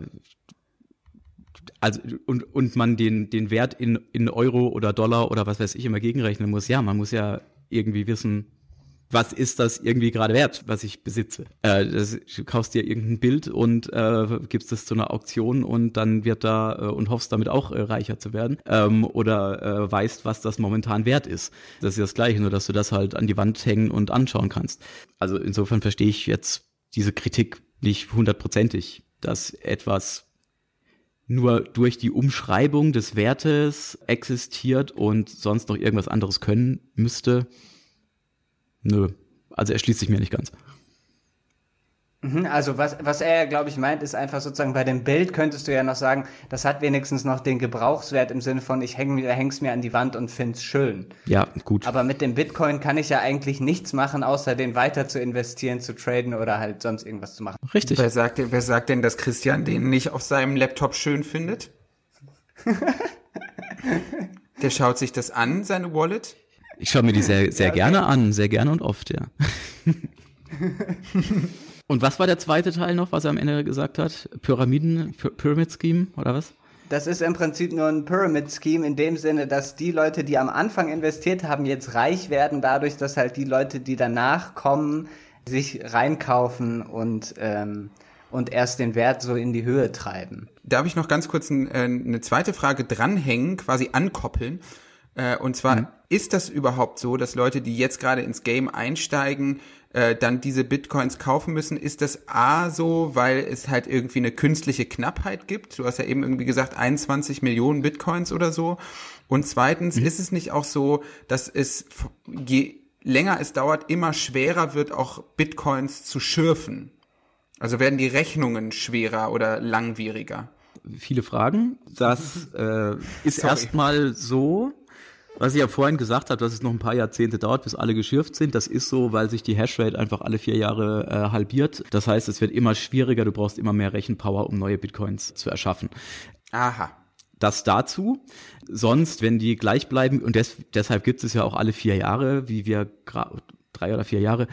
also und und man den den Wert in in Euro oder Dollar oder was weiß ich immer gegenrechnen muss. Ja, man muss ja irgendwie wissen, was ist das irgendwie gerade wert, was ich besitze. Äh, das, du kaufst dir irgendein Bild und äh, gibst es zu einer Auktion und dann wird da äh, und hoffst damit auch äh, reicher zu werden ähm, oder äh, weißt, was das momentan wert ist. Das ist das Gleiche, nur dass du das halt an die Wand hängen und anschauen kannst. Also insofern verstehe ich jetzt diese Kritik nicht hundertprozentig, dass etwas nur durch die Umschreibung des Wertes existiert und sonst noch irgendwas anderes können müsste. Nö. Also erschließt sich mir nicht ganz. Mhm, also was, was er, glaube ich, meint, ist einfach sozusagen bei dem Bild könntest du ja noch sagen, das hat wenigstens noch den Gebrauchswert im Sinne von, ich häng, häng's mir an die Wand und find's schön. Ja, gut. Aber mit dem Bitcoin kann ich ja eigentlich nichts machen, außer den weiter zu investieren, zu traden oder halt sonst irgendwas zu machen. Richtig. Wer sagt, wer sagt denn, dass Christian den nicht auf seinem Laptop schön findet? Der schaut sich das an, seine Wallet? Ich schaue mir die sehr, sehr ja, okay. gerne an, sehr gerne und oft, ja. und was war der zweite Teil noch, was er am Ende gesagt hat? Pyramiden, Pyramid Scheme oder was? Das ist im Prinzip nur ein Pyramid Scheme in dem Sinne, dass die Leute, die am Anfang investiert haben, jetzt reich werden, dadurch, dass halt die Leute, die danach kommen, sich reinkaufen und ähm, und erst den Wert so in die Höhe treiben. Darf ich noch ganz kurz ein, äh, eine zweite Frage dranhängen, quasi ankoppeln? Äh, und zwar, mhm. ist das überhaupt so, dass Leute, die jetzt gerade ins Game einsteigen, äh, dann diese Bitcoins kaufen müssen? Ist das A so, weil es halt irgendwie eine künstliche Knappheit gibt? Du hast ja eben irgendwie gesagt, 21 Millionen Bitcoins oder so. Und zweitens, mhm. ist es nicht auch so, dass es, je länger es dauert, immer schwerer wird, auch Bitcoins zu schürfen? Also werden die Rechnungen schwerer oder langwieriger? Viele Fragen. Das äh, ist erstmal so, was ich ja vorhin gesagt habe, dass es noch ein paar Jahrzehnte dauert, bis alle geschürft sind, das ist so, weil sich die Hashrate einfach alle vier Jahre äh, halbiert. Das heißt, es wird immer schwieriger, du brauchst immer mehr Rechenpower, um neue Bitcoins zu erschaffen. Aha. Das dazu. Sonst, wenn die gleich bleiben, und des, deshalb gibt es ja auch alle vier Jahre, wie wir drei oder vier Jahre,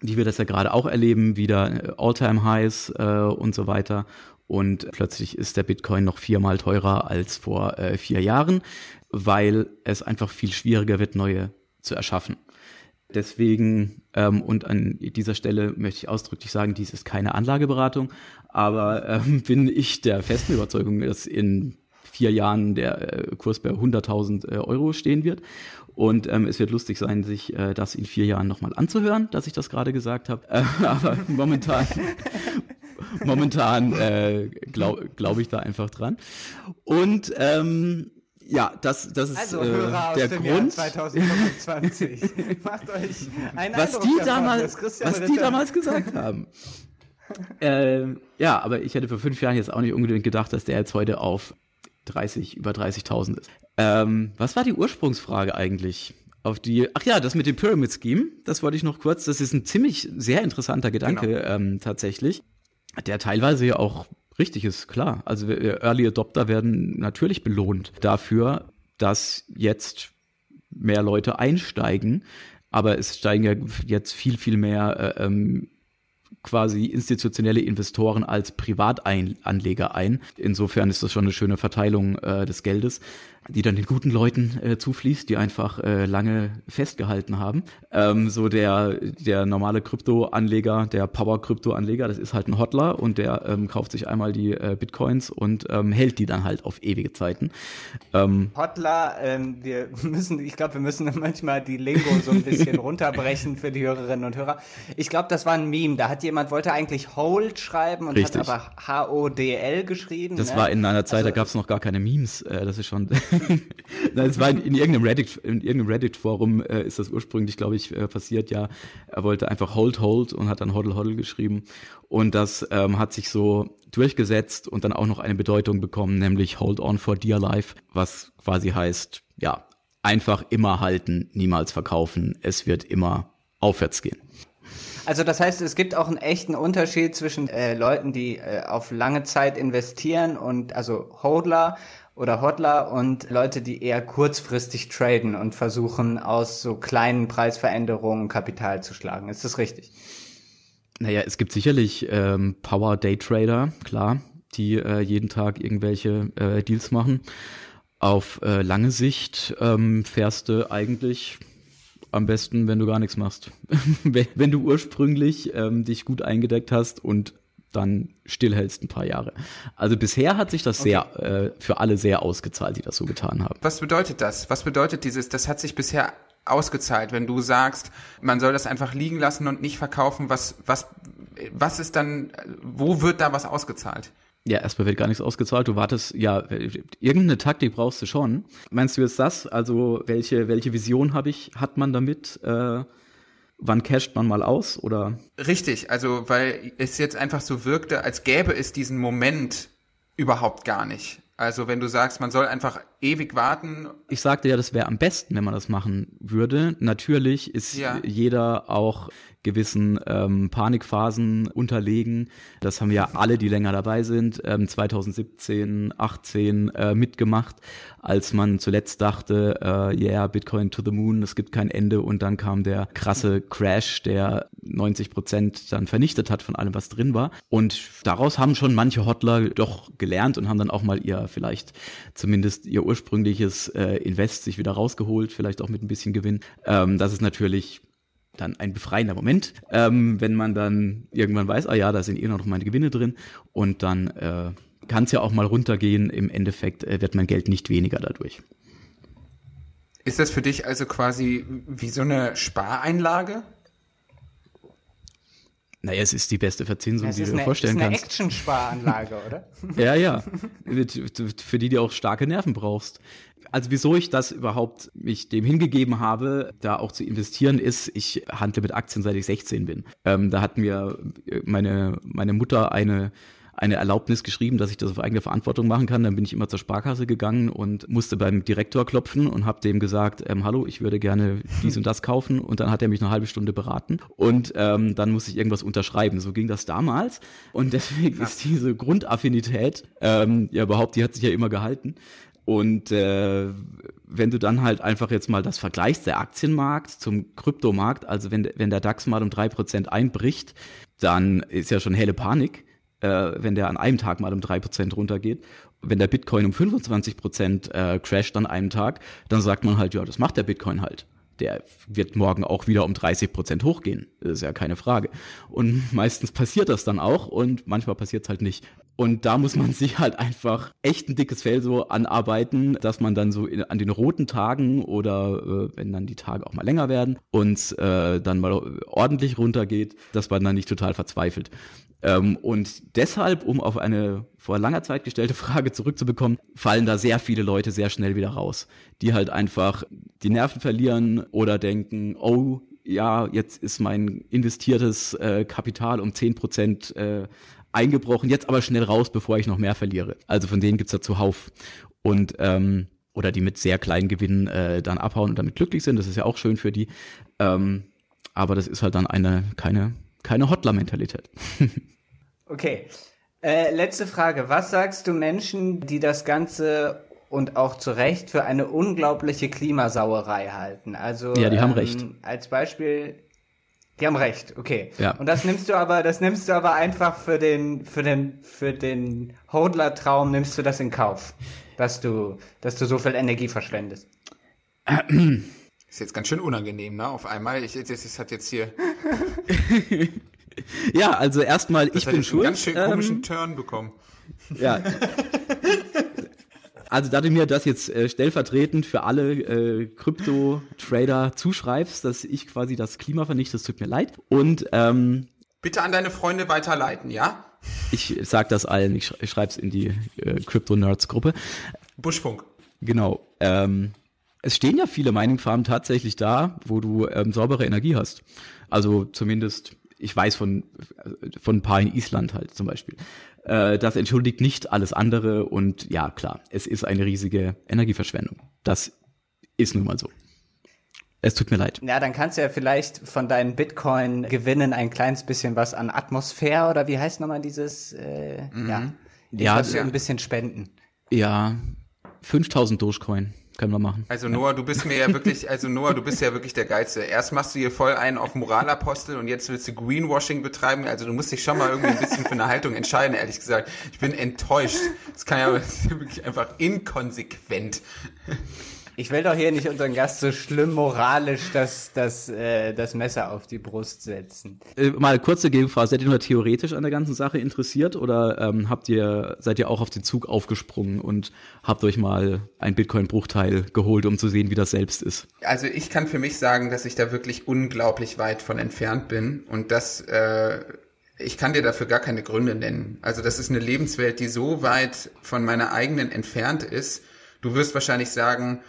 wie wir das ja gerade auch erleben, wieder äh, All-Time-Highs äh, und so weiter. Und plötzlich ist der Bitcoin noch viermal teurer als vor äh, vier Jahren weil es einfach viel schwieriger wird, neue zu erschaffen. Deswegen, ähm, und an dieser Stelle möchte ich ausdrücklich sagen, dies ist keine Anlageberatung, aber ähm, bin ich der festen Überzeugung, dass in vier Jahren der äh, Kurs bei 100.000 äh, Euro stehen wird. Und ähm, es wird lustig sein, sich äh, das in vier Jahren nochmal anzuhören, dass ich das gerade gesagt habe. Äh, aber momentan, momentan äh, glaube glaub ich da einfach dran. Und ähm, ja, das, das ist also, äh, der aus dem Grund. Jahr 2025. Macht euch einen was Eindruck die damals, was die damals gesagt haben. ähm, ja, aber ich hätte vor fünf Jahren jetzt auch nicht unbedingt gedacht, dass der jetzt heute auf 30, über 30.000 ist. Ähm, was war die Ursprungsfrage eigentlich? Auf die, ach ja, das mit dem Pyramid Scheme, das wollte ich noch kurz, das ist ein ziemlich sehr interessanter Gedanke Genau. ähm, tatsächlich, der teilweise ja auch richtig ist, klar. Also Early Adopter werden natürlich belohnt dafür, dass jetzt mehr Leute einsteigen, aber es steigen ja jetzt viel, viel mehr äh, ähm, quasi institutionelle Investoren als Privatanleger ein. Insofern ist das schon eine schöne Verteilung äh, des Geldes, die dann den guten Leuten äh, zufließt, die einfach äh, lange festgehalten haben. Ähm, so der, der normale Kryptoanleger, der Power-Krypto-Anleger, das ist halt ein Hodler und der ähm, kauft sich einmal die äh, Bitcoins und ähm, hält die dann halt auf ewige Zeiten. Ähm, Hotler, ähm, wir müssen, ich glaube, wir müssen manchmal die Lingo so ein bisschen runterbrechen für die Hörerinnen und Hörer. Ich glaube, das war ein Meme. Da hat jemand, wollte eigentlich Hold schreiben und Richtig. hat aber H-O-D-L geschrieben. Das ne? war in einer Zeit, Also- da gab es noch gar keine Memes. Äh, das ist schon. Nein, es war in, in irgendeinem Reddit, in irgendeinem Reddit-Forum äh, ist das ursprünglich, glaube ich, äh, passiert. Ja, er wollte einfach Hold Hold und hat dann Hoddle Hoddle geschrieben. Und das ähm, hat sich so durchgesetzt und dann auch noch eine Bedeutung bekommen, nämlich Hold On for Dear Life, was quasi heißt, ja, einfach immer halten, niemals verkaufen. Es wird immer aufwärts gehen. Also das heißt, es gibt auch einen echten Unterschied zwischen äh, Leuten, die äh, auf lange Zeit investieren und also Hodler oder Hodler und Leute, die eher kurzfristig traden und versuchen aus so kleinen Preisveränderungen Kapital zu schlagen. Ist das richtig? Naja, es gibt sicherlich ähm, Power Day Trader, klar, die äh, jeden Tag irgendwelche äh, Deals machen. Auf äh, lange Sicht ähm, fährst du eigentlich am besten, wenn du gar nichts machst. wenn, du ursprünglich ähm, dich gut eingedeckt hast und dann stillhältst ein paar Jahre. Also bisher hat sich das sehr äh, für alle sehr ausgezahlt, die das so getan haben. Was bedeutet das? Was bedeutet dieses, das hat sich bisher ausgezahlt, wenn du sagst, man soll das einfach liegen lassen und nicht verkaufen, was, was, was ist dann, wo wird da was ausgezahlt? Ja, erstmal wird gar nichts ausgezahlt. Du wartest, ja, irgendeine Taktik brauchst du schon. Meinst du jetzt das? Also welche welche Vision habe ich? Hat man damit? Äh, wann casht man mal aus? Oder Richtig, also weil es jetzt einfach so wirkte, als gäbe es diesen Moment überhaupt gar nicht. Also wenn du sagst, man soll einfach ewig warten, ich sagte ja, das wäre am besten, wenn man das machen würde. Natürlich ist Ja. jeder auch gewissen ähm, Panikphasen unterlegen. Das haben ja alle, die länger dabei sind, ähm, 2017, 18 äh, mitgemacht, als man zuletzt dachte, äh, yeah, Bitcoin to the moon, es gibt kein Ende und dann kam der krasse Crash, der 90 Prozent dann vernichtet hat von allem, was drin war. Und daraus haben schon manche Hodler doch gelernt und haben dann auch mal ihr vielleicht zumindest ihr ursprüngliches äh, Invest sich wieder rausgeholt, vielleicht auch mit ein bisschen Gewinn. Ähm, das ist natürlich dann ein befreiender Moment, ähm, wenn man dann irgendwann weiß, ah ja, da sind eh noch meine Gewinne drin und dann äh, kann es ja auch mal runtergehen. Im Endeffekt äh, wird mein Geld nicht weniger dadurch. ist das für dich also quasi wie so eine Spareinlage? Naja, es ist die beste Verzinsung, Das die du dir vorstellen ist eine kannst. Action-Sparanlage, oder? Ja, ja. Für die du auch starke Nerven brauchst. Also wieso ich das überhaupt mich dem hingegeben habe, da auch zu investieren, ist, ich handle mit Aktien seit ich 16 bin. Ähm, da hat mir meine, meine Mutter eine eine Erlaubnis geschrieben, dass ich das auf eigene Verantwortung machen kann. Dann bin ich immer zur Sparkasse gegangen und musste beim Direktor klopfen und habe dem gesagt, ähm, hallo, ich würde gerne dies und das kaufen. Und dann hat er mich eine halbe Stunde beraten und ähm, dann musste ich irgendwas unterschreiben. So ging das damals. Und deswegen ist diese Grundaffinität, ähm, ja überhaupt, die hat sich ja immer gehalten. Und äh, wenn du dann halt einfach jetzt mal das vergleichst, der Aktienmarkt zum Kryptomarkt, also wenn, wenn der DAX mal um drei Prozent einbricht, dann ist ja schon helle Panik, äh, wenn der an einem Tag mal um drei Prozent runtergeht. Wenn der Bitcoin um 25% äh, crasht an einem Tag, dann sagt man halt, ja, das macht der Bitcoin halt. der wird morgen auch wieder um 30 Prozent hochgehen. Das ist ja keine Frage. Und meistens passiert das dann auch und manchmal passiert es halt nicht. Und da muss man sich halt einfach echt ein dickes Fell so anarbeiten, dass man dann so in, an den roten Tagen oder äh, wenn dann die Tage auch mal länger werden und äh, dann mal ordentlich runtergeht, dass man dann nicht total verzweifelt. Ähm, und deshalb, um auf eine vor langer Zeit gestellte Frage zurückzubekommen, fallen da sehr viele Leute sehr schnell wieder raus, die halt einfach die Nerven verlieren oder denken, oh, ja, jetzt ist mein investiertes äh, Kapital um zehn Prozent äh, eingebrochen, jetzt aber schnell raus, bevor ich noch mehr verliere. Also von denen gibt's da zuhauf. Und ähm, oder die mit sehr kleinen Gewinnen äh, dann abhauen und damit glücklich sind, das ist ja auch schön für die. Ähm, aber das ist halt dann eine keine keine Hotler-Mentalität. okay. Äh, letzte Frage. Was sagst du Menschen, die das Ganze und auch zu Recht für eine unglaubliche Klimasauerei halten? Also ja, die haben ähm, recht. Als Beispiel, die haben recht. Okay. Ja. Und das nimmst du aber, das nimmst du aber einfach für den, für den, für den Hodler-Traum nimmst du das in Kauf, dass du, dass du so viel Energie verschwendest. Ist jetzt ganz schön unangenehm, ne? Auf einmal. Ich, es hat jetzt hier. ja, also erstmal, ich bin schuld. Einen ganz schön komischen ähm, Turn bekommen. Ja. Also da du mir das jetzt äh, stellvertretend für alle äh, Krypto-Trader zuschreibst, dass ich quasi das Klima vernichte, das tut mir leid. Und ähm, bitte an deine Freunde weiterleiten, ja? Ich sag das allen, ich, sch ich schreib's in die äh, Crypto-Nerds-Gruppe. Buschfunk. Genau. Ähm, es stehen ja viele Mining-Farmen tatsächlich da, wo du ähm, saubere Energie hast. Also zumindest, ich weiß von, von ein paar in Island halt zum Beispiel. Äh, das entschuldigt nicht alles andere und ja, klar, es ist eine riesige Energieverschwendung. Das ist nun mal so. Es tut mir leid. Ja, dann kannst du ja vielleicht von deinen Bitcoin-Gewinnen ein kleines bisschen was an Atmosphäre oder wie heißt nochmal dieses, äh, mhm. ja, ja, ja, ein bisschen spenden. Ja, 5000 Dogecoin. Können wir machen. Also Noah, du bist mir ja wirklich, also Noah, du bist ja wirklich der Geilste. Erst machst du hier voll einen auf Moralapostel und jetzt willst du Greenwashing betreiben. Also du musst dich schon mal irgendwie ein bisschen für eine Haltung entscheiden, ehrlich gesagt. Ich bin enttäuscht. Das kann ja wirklich einfach inkonsequent. Ich will doch hier nicht unseren Gast so schlimm moralisch das, das, äh, das Messer auf die Brust setzen. Äh, mal kurze Gegenfrage. Seid ihr nur theoretisch an der ganzen Sache interessiert oder ähm, habt ihr, seid ihr auch auf den Zug aufgesprungen und habt euch mal ein Bitcoin-Bruchteil geholt, um zu sehen, wie das selbst ist? Also ich kann für mich sagen, dass ich da wirklich unglaublich weit von entfernt bin und das äh, ich kann dir dafür gar keine Gründe nennen. Also das ist eine Lebenswelt, die so weit von meiner eigenen entfernt ist. Du wirst wahrscheinlich sagen,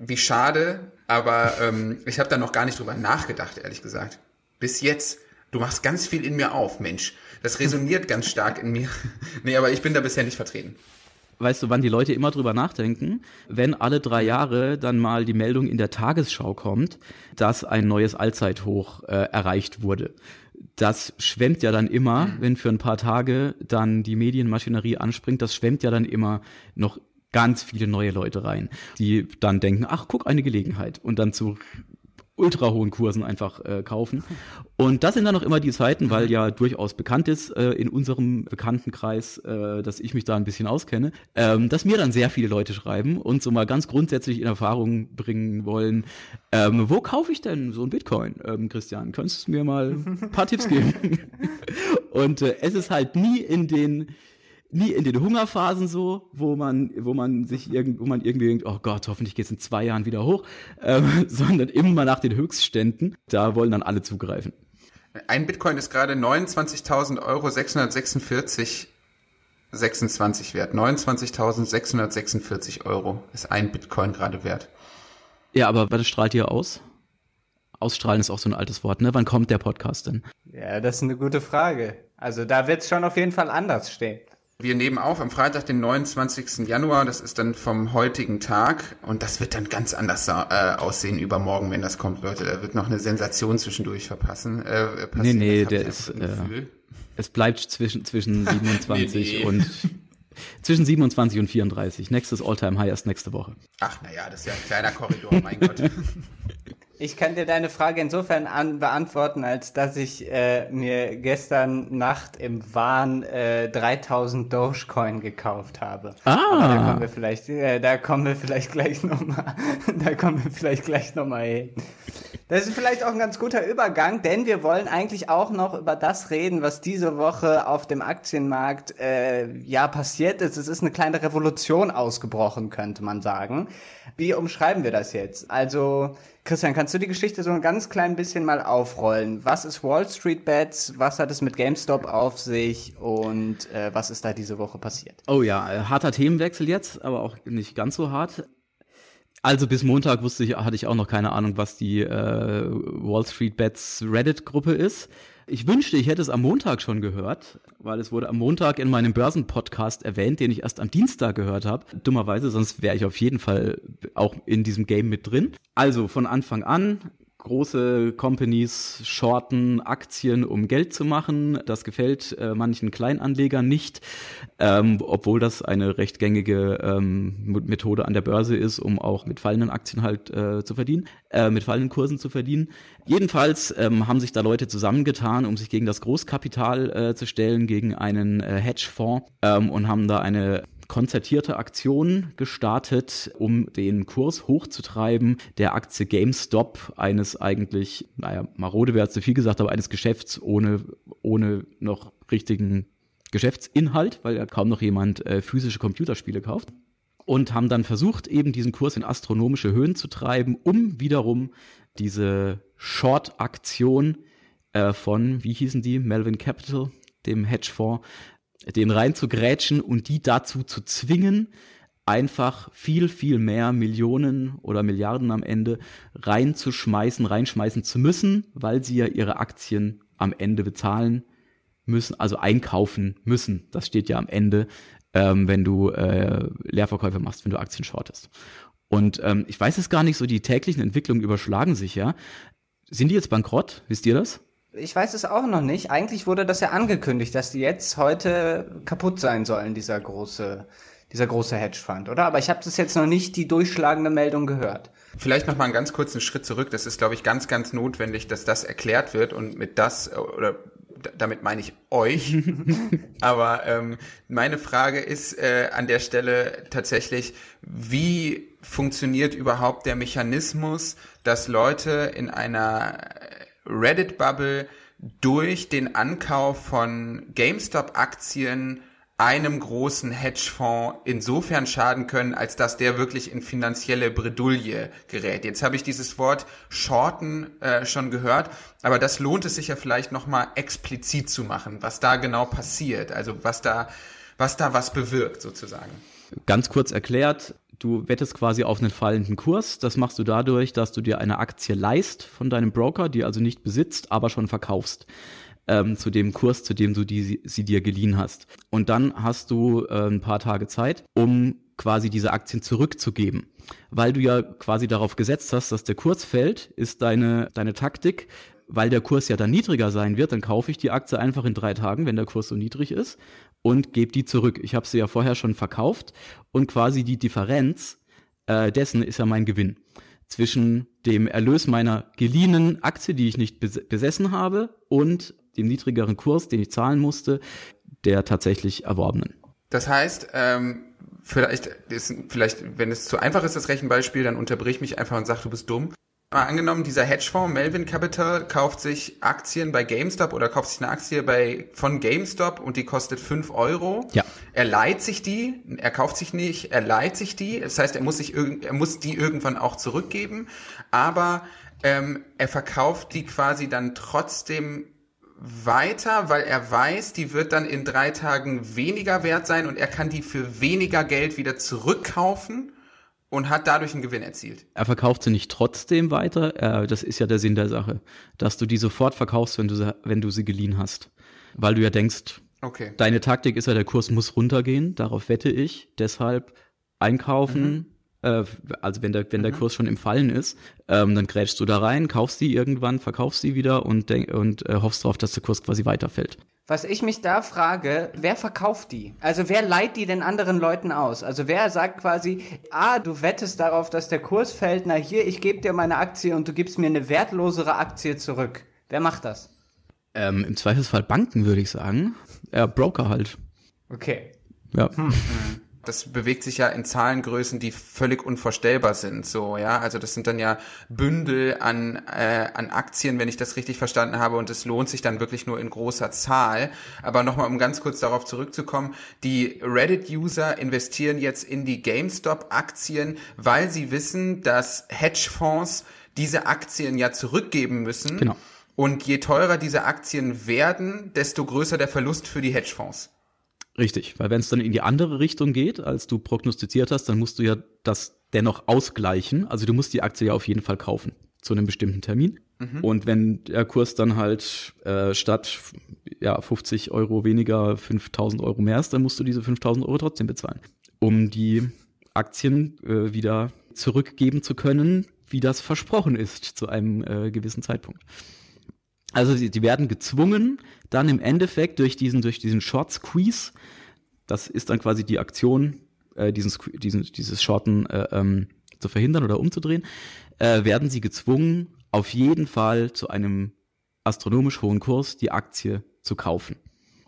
wie schade, aber ähm, ich habe da noch gar nicht drüber nachgedacht, ehrlich gesagt. Bis jetzt. Du machst ganz viel in mir auf, Mensch. Das resoniert ganz stark in mir. nee, aber ich bin da bisher nicht vertreten. Weißt du, wann die Leute immer drüber nachdenken? Wenn alle drei Jahre dann mal die Meldung in der Tagesschau kommt, dass ein neues Allzeithoch äh, erreicht wurde. Das schwemmt ja dann immer, mhm. wenn für ein paar Tage dann die Medienmaschinerie anspringt, das schwemmt ja dann immer noch ganz viele neue Leute rein, die dann denken, ach, guck, eine Gelegenheit und dann zu ultra hohen Kursen einfach äh, kaufen. Und das sind dann noch immer die Zeiten, weil ja durchaus bekannt ist äh, in unserem Bekanntenkreis, äh, dass ich mich da ein bisschen auskenne, ähm, dass mir dann sehr viele Leute schreiben und so mal ganz grundsätzlich in Erfahrung bringen wollen, ähm, wo kaufe ich denn so ein Bitcoin? Ähm, Christian, könntest du mir mal ein paar Tipps geben? und äh, es ist halt nie in den nie in den Hungerphasen so, wo man, wo man sich irgend, wo man irgendwie denkt, oh Gott, hoffentlich geht's in zwei Jahren wieder hoch, ähm, sondern immer nach den Höchstständen. Da wollen dann alle zugreifen. Ein Bitcoin ist gerade 29.000 Euro 646 26 wert. 29.646 Euro ist ein Bitcoin gerade wert. Ja, aber was strahlt ihr aus? Ausstrahlen ist auch so ein altes Wort, ne? Wann kommt der Podcast denn? Ja, das ist eine gute Frage. Also da wird's schon auf jeden Fall anders stehen. Wir nehmen auf am Freitag, den 29. Januar. Das ist dann vom heutigen Tag. Und das wird dann ganz anders äh, aussehen übermorgen, wenn das kommt, Leute. Da wird noch eine Sensation zwischendurch verpassen. Äh, passieren. Nee, nee, der ist. Äh, es bleibt zwischen, zwischen 27 nee, nee. und. Zwischen 27 und 34. Nächstes Alltime High erst nächste Woche. Ach, naja, das ist ja ein kleiner Korridor, mein Gott. Ich kann dir deine Frage insofern an, beantworten, als dass ich äh, mir gestern Nacht im Wahn äh, 3000 Dogecoin gekauft habe. Ah. Aber da kommen wir vielleicht, äh, da kommen wir vielleicht gleich nochmal, da kommen wir vielleicht gleich nochmal hin. Das ist vielleicht auch ein ganz guter Übergang, denn wir wollen eigentlich auch noch über das reden, was diese Woche auf dem Aktienmarkt äh, ja passiert ist. Es ist eine kleine Revolution ausgebrochen, könnte man sagen. Wie umschreiben wir das jetzt? Also Christian, kannst du die Geschichte so ein ganz klein bisschen mal aufrollen? Was ist Wall Street Bets? Was hat es mit GameStop auf sich? Und äh, was ist da diese Woche passiert? Oh ja, äh, harter Themenwechsel jetzt, aber auch nicht ganz so hart. Also bis Montag wusste ich, hatte ich auch noch keine Ahnung, was die äh, Wall Street Bets Reddit-Gruppe ist. Ich wünschte, ich hätte es am Montag schon gehört, weil es wurde am Montag in meinem Börsenpodcast erwähnt, den ich erst am Dienstag gehört habe. Dummerweise, sonst wäre ich auf jeden Fall auch in diesem Game mit drin. Also von Anfang an große Companies shorten Aktien, um Geld zu machen. Das gefällt äh, manchen Kleinanlegern nicht, ähm, obwohl das eine recht gängige ähm, Methode an der Börse ist, um auch mit fallenden Aktien halt äh, zu verdienen, äh, mit fallenden Kursen zu verdienen. Jedenfalls ähm, haben sich da Leute zusammengetan, um sich gegen das Großkapital äh, zu stellen, gegen einen äh, Hedgefonds ähm, und haben da eine konzertierte Aktion gestartet, um den Kurs hochzutreiben der Aktie GameStop, eines eigentlich, naja, marode wäre zu viel gesagt, aber eines Geschäfts ohne, ohne noch richtigen Geschäftsinhalt, weil ja kaum noch jemand äh, physische Computerspiele kauft. Und haben dann versucht, eben diesen Kurs in astronomische Höhen zu treiben, um wiederum diese Short-Aktion äh, von, wie hießen die, Melvin Capital, dem Hedgefonds, den rein zu grätschen und die dazu zu zwingen, einfach viel, viel mehr Millionen oder Milliarden am Ende reinzuschmeißen, reinschmeißen zu müssen, weil sie ja ihre Aktien am Ende bezahlen müssen, also einkaufen müssen. Das steht ja am Ende, ähm, wenn du äh, Leerverkäufe machst, wenn du Aktien shortest. Und ähm, ich weiß es gar nicht so, die täglichen Entwicklungen überschlagen sich ja. Sind die jetzt bankrott? Wisst ihr das? Ich weiß es auch noch nicht. Eigentlich wurde das ja angekündigt, dass die jetzt heute kaputt sein sollen, dieser große, dieser große Hedgefund, oder? Aber ich habe das jetzt noch nicht die durchschlagende Meldung gehört. Vielleicht noch mal einen ganz kurzen Schritt zurück. Das ist, glaube ich, ganz, ganz notwendig, dass das erklärt wird und mit das oder damit meine ich euch. Aber ähm, meine Frage ist äh, an der Stelle tatsächlich, wie funktioniert überhaupt der Mechanismus, dass Leute in einer Reddit-Bubble durch den Ankauf von GameStop-Aktien einem großen Hedgefonds insofern schaden können, als dass der wirklich in finanzielle Bredouille gerät. Jetzt habe ich dieses Wort Shorten äh, schon gehört, aber das lohnt es sich ja vielleicht nochmal explizit zu machen, was da genau passiert, also was da, was da was bewirkt sozusagen. Ganz kurz erklärt, Du wettest quasi auf einen fallenden Kurs. Das machst du dadurch, dass du dir eine Aktie leist von deinem Broker, die also nicht besitzt, aber schon verkaufst. Ähm, zu dem Kurs, zu dem du die, sie dir geliehen hast. Und dann hast du äh, ein paar Tage Zeit, um quasi diese Aktien zurückzugeben. Weil du ja quasi darauf gesetzt hast, dass der Kurs fällt, ist deine, deine Taktik, weil der Kurs ja dann niedriger sein wird, dann kaufe ich die Aktie einfach in drei Tagen, wenn der Kurs so niedrig ist und gebe die zurück. Ich habe sie ja vorher schon verkauft und quasi die Differenz äh, dessen ist ja mein Gewinn zwischen dem Erlös meiner geliehenen Aktie, die ich nicht besessen habe, und dem niedrigeren Kurs, den ich zahlen musste, der tatsächlich erworbenen. Das heißt, ähm, vielleicht, ist, vielleicht, wenn es zu einfach ist, das Rechenbeispiel, dann unterbrich mich einfach und sag, du bist dumm. Mal angenommen, dieser Hedgefonds Melvin Capital kauft sich Aktien bei GameStop oder kauft sich eine Aktie bei von GameStop und die kostet fünf Euro. Ja. Er leiht sich die, er kauft sich nicht, er leiht sich die. Das heißt, er muss sich er muss die irgendwann auch zurückgeben, aber ähm, er verkauft die quasi dann trotzdem weiter, weil er weiß, die wird dann in drei Tagen weniger wert sein und er kann die für weniger Geld wieder zurückkaufen und hat dadurch einen Gewinn erzielt. Er verkauft sie nicht trotzdem weiter. Das ist ja der Sinn der Sache, dass du die sofort verkaufst, wenn du sie, wenn du sie geliehen hast, weil du ja denkst, okay. deine Taktik ist ja, der Kurs muss runtergehen. Darauf wette ich. Deshalb einkaufen. Mhm. Äh, also wenn der wenn der mhm. Kurs schon im Fallen ist, ähm, dann grätschst du da rein, kaufst die irgendwann, verkaufst sie wieder und denk, und äh, hoffst darauf, dass der Kurs quasi weiterfällt. Was ich mich da frage, wer verkauft die? Also wer leiht die den anderen Leuten aus? Also wer sagt quasi, ah, du wettest darauf, dass der Kurs fällt, na hier, ich gebe dir meine Aktie und du gibst mir eine wertlosere Aktie zurück. Wer macht das? Ähm, Im Zweifelsfall Banken, würde ich sagen. Ja, Broker halt. Okay. Ja. Hm. Das bewegt sich ja in Zahlengrößen, die völlig unvorstellbar sind. So, ja, also das sind dann ja Bündel an äh, an Aktien, wenn ich das richtig verstanden habe, und es lohnt sich dann wirklich nur in großer Zahl. Aber nochmal, um ganz kurz darauf zurückzukommen: Die Reddit-User investieren jetzt in die GameStop-Aktien, weil sie wissen, dass Hedgefonds diese Aktien ja zurückgeben müssen. Genau. Und je teurer diese Aktien werden, desto größer der Verlust für die Hedgefonds. Richtig, weil wenn es dann in die andere Richtung geht, als du prognostiziert hast, dann musst du ja das dennoch ausgleichen. Also du musst die Aktie ja auf jeden Fall kaufen zu einem bestimmten Termin. Mhm. Und wenn der Kurs dann halt äh, statt ja 50 Euro weniger 5000 Euro mehr ist, dann musst du diese 5000 Euro trotzdem bezahlen, um die Aktien äh, wieder zurückgeben zu können, wie das versprochen ist zu einem äh, gewissen Zeitpunkt. Also die, die werden gezwungen, dann im Endeffekt durch diesen, durch diesen Short Squeeze, das ist dann quasi die Aktion, äh, diesen, diesen, dieses Shorten äh, ähm, zu verhindern oder umzudrehen, äh, werden sie gezwungen, auf jeden Fall zu einem astronomisch hohen Kurs die Aktie zu kaufen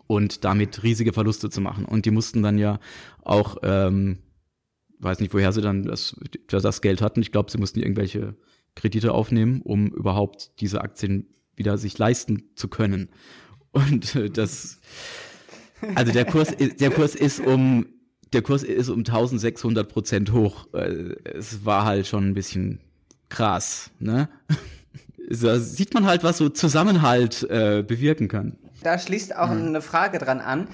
und damit riesige Verluste zu machen. Und die mussten dann ja auch, ähm, weiß nicht, woher sie dann das, das Geld hatten. Ich glaube, sie mussten irgendwelche Kredite aufnehmen, um überhaupt diese Aktien wieder sich leisten zu können. Und äh, das, also der Kurs, der Kurs ist um, der Kurs ist um 1600 Prozent hoch. Äh, es war halt schon ein bisschen krass, ne? Da sieht man halt, was so Zusammenhalt äh, bewirken kann. Da schließt auch mhm. eine Frage dran an.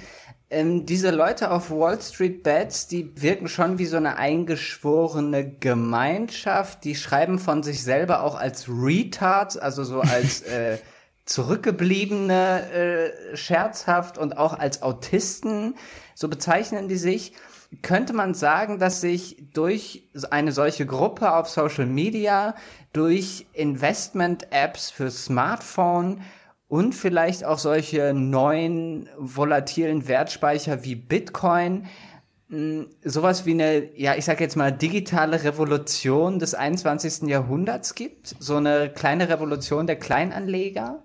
Ähm, diese Leute auf Wall Street Bets, die wirken schon wie so eine eingeschworene Gemeinschaft. Die schreiben von sich selber auch als Retards, also so als äh, zurückgebliebene, äh, scherzhaft und auch als Autisten. So bezeichnen die sich. Könnte man sagen, dass sich durch eine solche Gruppe auf Social Media, durch Investment-Apps für Smartphone und vielleicht auch solche neuen volatilen Wertspeicher wie Bitcoin hm, sowas wie eine, ja, ich sage jetzt mal, digitale Revolution des 21. Jahrhunderts gibt? So eine kleine Revolution der Kleinanleger?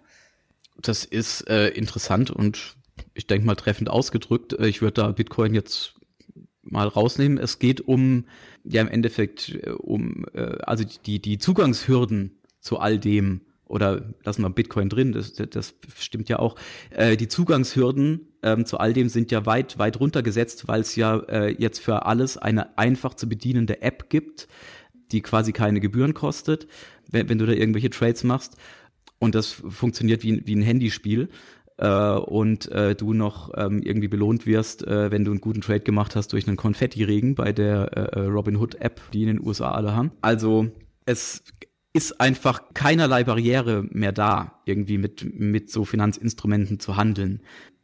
Das ist äh, interessant und ich denke mal treffend ausgedrückt. Äh, ich würde da Bitcoin jetzt mal rausnehmen. Es geht um, ja, im Endeffekt äh, um, äh, also die, die Zugangshürden zu all dem, oder lassen wir Bitcoin drin, das, das stimmt ja auch. Äh, die Zugangshürden ähm, zu all dem sind ja weit, weit runtergesetzt, weil es ja äh, jetzt für alles eine einfach zu bedienende App gibt, die quasi keine Gebühren kostet, wenn, wenn du da irgendwelche Trades machst. Und das funktioniert wie, wie ein Handyspiel. Äh, und äh, du noch ähm, irgendwie belohnt wirst, äh, wenn du einen guten Trade gemacht hast durch einen Konfetti-Regen bei der äh, äh Robinhood App, die in den USA alle haben. Also es ist einfach keinerlei Barriere mehr da, irgendwie mit, mit so Finanzinstrumenten zu handeln.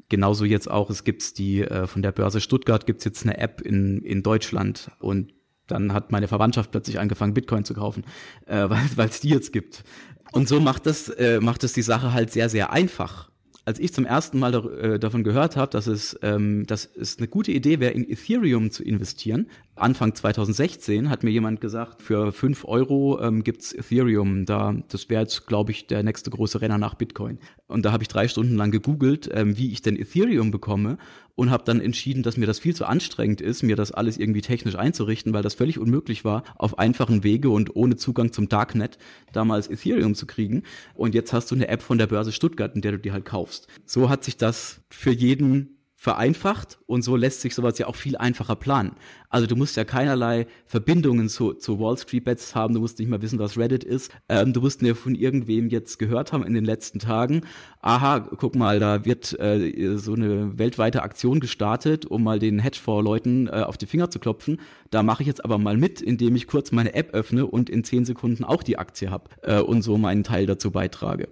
Genauso jetzt auch, es gibt die, äh, von der Börse Stuttgart gibt's jetzt eine App in, in Deutschland und dann hat meine Verwandtschaft plötzlich angefangen, Bitcoin zu kaufen, äh, weil es die jetzt gibt. Und so macht das, äh, macht es die Sache halt sehr, sehr einfach als ich zum ersten Mal da, äh, davon gehört habe, dass es, ähm, dass es eine gute Idee wäre, in Ethereum zu investieren, Anfang 2016 hat mir jemand gesagt, für fünf Euro ähm, gibt's Ethereum. Da, das wäre jetzt, glaube ich, der nächste große Renner nach Bitcoin. Und da habe ich drei Stunden lang gegoogelt, ähm, wie ich denn Ethereum bekomme und habe dann entschieden, dass mir das viel zu anstrengend ist, mir das alles irgendwie technisch einzurichten, weil das völlig unmöglich war, auf einfachen Wege und ohne Zugang zum Darknet damals Ethereum zu kriegen. Und jetzt hast du eine App von der Börse Stuttgart, in der du die halt kaufst. So hat sich das für jeden vereinfacht und so lässt sich sowas ja auch viel einfacher planen. Also du musst ja keinerlei Verbindungen zu, zu Wall Street Bets haben, du musst nicht mal wissen, was Reddit ist. Ähm, du musst ja von irgendwem jetzt gehört haben in den letzten Tagen. Aha, guck mal, da wird äh, so eine weltweite Aktion gestartet, um mal den Hedgefonds-Leuten äh, auf die Finger zu klopfen. Da mache ich jetzt aber mal mit, indem ich kurz meine App öffne und in zehn Sekunden auch die Aktie hab äh, und so meinen Teil dazu beitrage.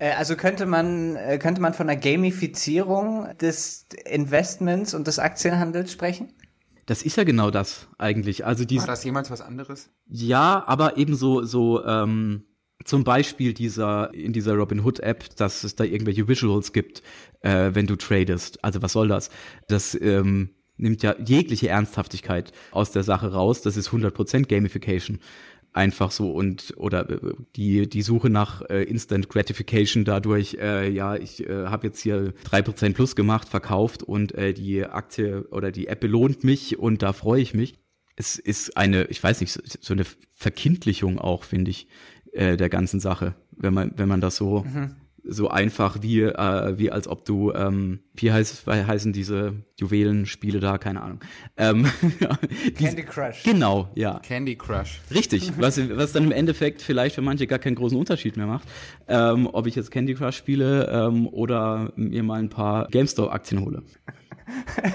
Äh, also könnte man, äh, könnte man von einer Gamifizierung des Investments und des Aktienhandels sprechen? Das ist ja genau das eigentlich. Also dies, War das jemals was anderes? Ja, aber eben so, so, ähm, zum Beispiel dieser in dieser Robinhood App, dass es da irgendwelche Visuals gibt, äh, wenn du tradest. Also was soll das? Das ähm, nimmt ja jegliche Ernsthaftigkeit aus der Sache raus. Das ist 100% Gamification einfach so und oder äh, die die Suche nach äh, Instant Gratification dadurch äh, ja ich äh, habe jetzt hier drei Prozent plus gemacht verkauft und äh, die Aktie oder die App belohnt mich und da freue ich mich. Es ist eine ich weiß nicht so eine Verkindlichung auch finde ich äh, der ganzen Sache wenn man wenn man das so mhm so einfach wie, äh, wie als ob du, ähm, wie heißt, wie heißen diese Juwelenspiele da, keine Ahnung. Ähm, Candy Crush. Genau, ja. Candy Crush. Richtig, was, was dann im Endeffekt vielleicht für manche gar keinen großen Unterschied mehr macht, ähm, ob ich jetzt Candy Crush spiele ähm, oder mir mal ein paar GameStop-Aktien hole.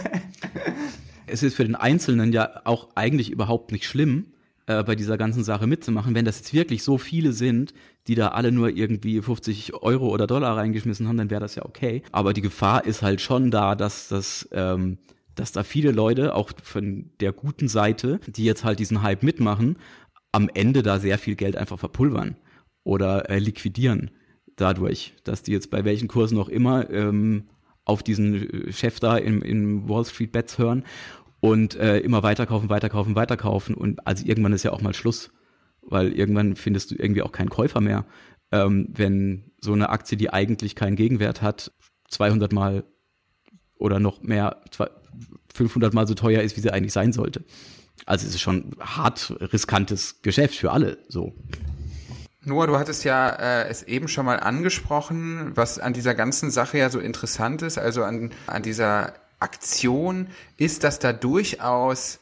es ist für den Einzelnen ja auch eigentlich überhaupt nicht schlimm, äh, bei dieser ganzen Sache mitzumachen, wenn das jetzt wirklich so viele sind, die da alle nur irgendwie 50 Euro oder Dollar reingeschmissen haben, dann wäre das ja okay. Aber die Gefahr ist halt schon da, dass das ähm, dass da viele Leute, auch von der guten Seite, die jetzt halt diesen Hype mitmachen, am Ende da sehr viel Geld einfach verpulvern oder äh, liquidieren dadurch, dass die jetzt bei welchen Kursen auch immer ähm, auf diesen Chef da im, im Wall Street Bets hören und äh, immer weiterkaufen, weiterkaufen, weiterkaufen und also irgendwann ist ja auch mal Schluss weil irgendwann findest du irgendwie auch keinen Käufer mehr, ähm, wenn so eine Aktie, die eigentlich keinen Gegenwert hat, 200 mal oder noch mehr, 500 mal so teuer ist, wie sie eigentlich sein sollte. Also es ist schon hart riskantes Geschäft für alle, so. Noah, du hattest ja äh, es eben schon mal angesprochen, was an dieser ganzen Sache ja so interessant ist, also an, an dieser Aktion, ist, dass da durchaus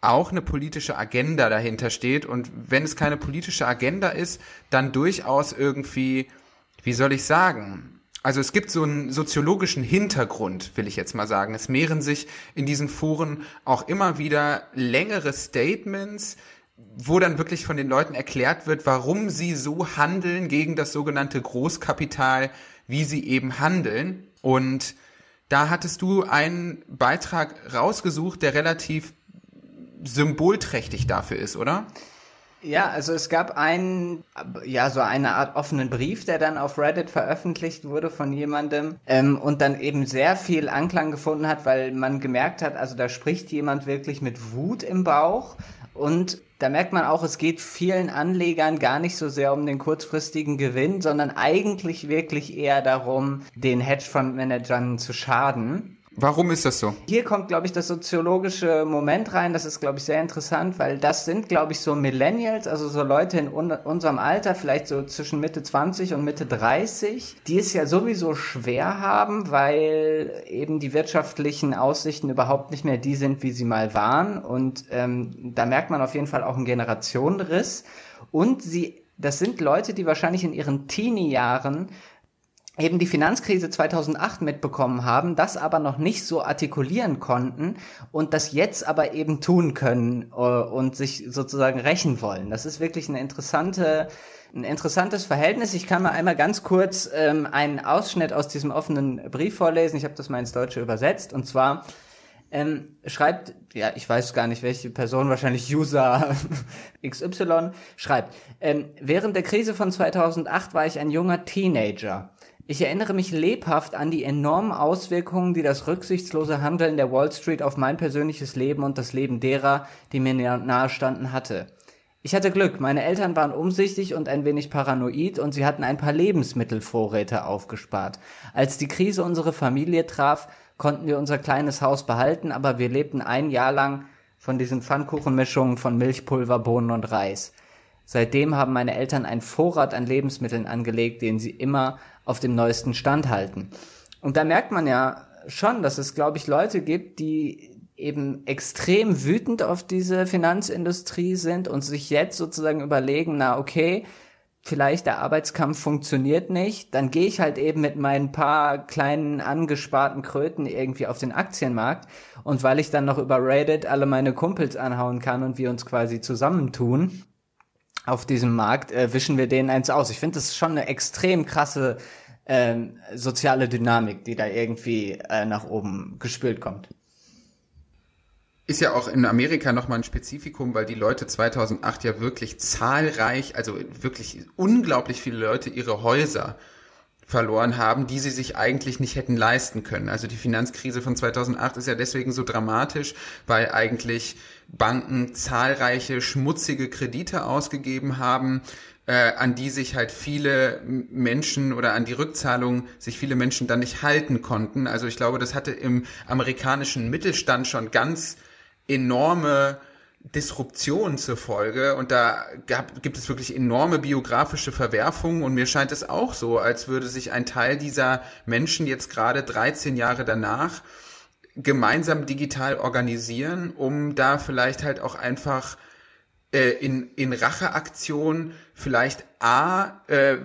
auch eine politische Agenda dahinter steht. Und wenn es keine politische Agenda ist, dann durchaus irgendwie, wie soll ich sagen, also es gibt so einen soziologischen Hintergrund, will ich jetzt mal sagen. Es mehren sich in diesen Foren auch immer wieder längere Statements, wo dann wirklich von den Leuten erklärt wird, warum sie so handeln gegen das sogenannte Großkapital, wie sie eben handeln. Und da hattest du einen Beitrag rausgesucht, der relativ symbolträchtig dafür ist, oder? Ja, also es gab einen, ja, so eine Art offenen Brief, der dann auf Reddit veröffentlicht wurde von jemandem ähm, und dann eben sehr viel Anklang gefunden hat, weil man gemerkt hat, also da spricht jemand wirklich mit Wut im Bauch und da merkt man auch, es geht vielen Anlegern gar nicht so sehr um den kurzfristigen Gewinn, sondern eigentlich wirklich eher darum, den Hedgefondsmanagern zu schaden. Warum ist das so? Hier kommt, glaube ich, das soziologische Moment rein. Das ist, glaube ich, sehr interessant, weil das sind, glaube ich, so Millennials, also so Leute in un unserem Alter, vielleicht so zwischen Mitte 20 und Mitte 30, die es ja sowieso schwer haben, weil eben die wirtschaftlichen Aussichten überhaupt nicht mehr die sind, wie sie mal waren. Und ähm, da merkt man auf jeden Fall auch einen Generationenriss. Und sie das sind Leute, die wahrscheinlich in ihren Teenie-Jahren eben die Finanzkrise 2008 mitbekommen haben, das aber noch nicht so artikulieren konnten und das jetzt aber eben tun können äh, und sich sozusagen rächen wollen. Das ist wirklich eine interessante, ein interessantes Verhältnis. Ich kann mal einmal ganz kurz ähm, einen Ausschnitt aus diesem offenen Brief vorlesen. Ich habe das mal ins Deutsche übersetzt und zwar ähm, schreibt, ja, ich weiß gar nicht, welche Person, wahrscheinlich User XY, schreibt, ähm, während der Krise von 2008 war ich ein junger Teenager. Ich erinnere mich lebhaft an die enormen Auswirkungen, die das rücksichtslose Handeln der Wall Street auf mein persönliches Leben und das Leben derer, die mir nahestanden, hatte. Ich hatte Glück, meine Eltern waren umsichtig und ein wenig paranoid und sie hatten ein paar Lebensmittelvorräte aufgespart. Als die Krise unsere Familie traf, konnten wir unser kleines Haus behalten, aber wir lebten ein Jahr lang von diesen Pfannkuchenmischungen von Milchpulver, Bohnen und Reis. Seitdem haben meine Eltern einen Vorrat an Lebensmitteln angelegt, den sie immer auf dem neuesten Stand halten. Und da merkt man ja schon, dass es, glaube ich, Leute gibt, die eben extrem wütend auf diese Finanzindustrie sind und sich jetzt sozusagen überlegen, na okay, vielleicht der Arbeitskampf funktioniert nicht, dann gehe ich halt eben mit meinen paar kleinen angesparten Kröten irgendwie auf den Aktienmarkt und weil ich dann noch über Reddit alle meine Kumpels anhauen kann und wir uns quasi zusammentun, auf diesem Markt, äh, wischen wir denen eins aus. Ich finde, das ist schon eine extrem krasse ähm, soziale Dynamik, die da irgendwie äh, nach oben gespült kommt. Ist ja auch in Amerika nochmal ein Spezifikum, weil die Leute 2008 ja wirklich zahlreich, also wirklich unglaublich viele Leute ihre Häuser verloren haben, die sie sich eigentlich nicht hätten leisten können. Also die Finanzkrise von 2008 ist ja deswegen so dramatisch, weil eigentlich Banken zahlreiche schmutzige Kredite ausgegeben haben, äh, an die sich halt viele Menschen oder an die Rückzahlung sich viele Menschen dann nicht halten konnten. Also ich glaube, das hatte im amerikanischen Mittelstand schon ganz enorme Disruption zur Folge und da gab, gibt es wirklich enorme biografische Verwerfungen und mir scheint es auch so, als würde sich ein Teil dieser Menschen jetzt gerade 13 Jahre danach gemeinsam digital organisieren, um da vielleicht halt auch einfach äh, in, in Racheaktion vielleicht A, äh,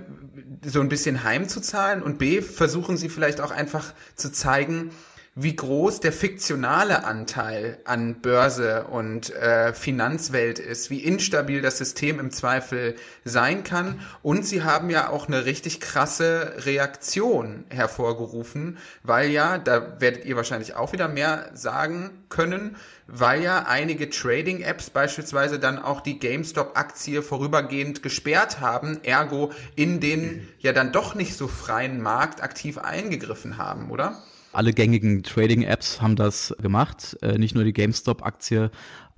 so ein bisschen heimzuzahlen und B, versuchen sie vielleicht auch einfach zu zeigen, wie groß der fiktionale Anteil an Börse und äh, Finanzwelt ist, wie instabil das System im Zweifel sein kann. Und sie haben ja auch eine richtig krasse Reaktion hervorgerufen, weil ja, da werdet ihr wahrscheinlich auch wieder mehr sagen können, weil ja einige Trading-Apps beispielsweise dann auch die GameStop-Aktie vorübergehend gesperrt haben, ergo in den ja dann doch nicht so freien Markt aktiv eingegriffen haben, oder? Alle gängigen Trading-Apps haben das gemacht, äh, nicht nur die GameStop-Aktie.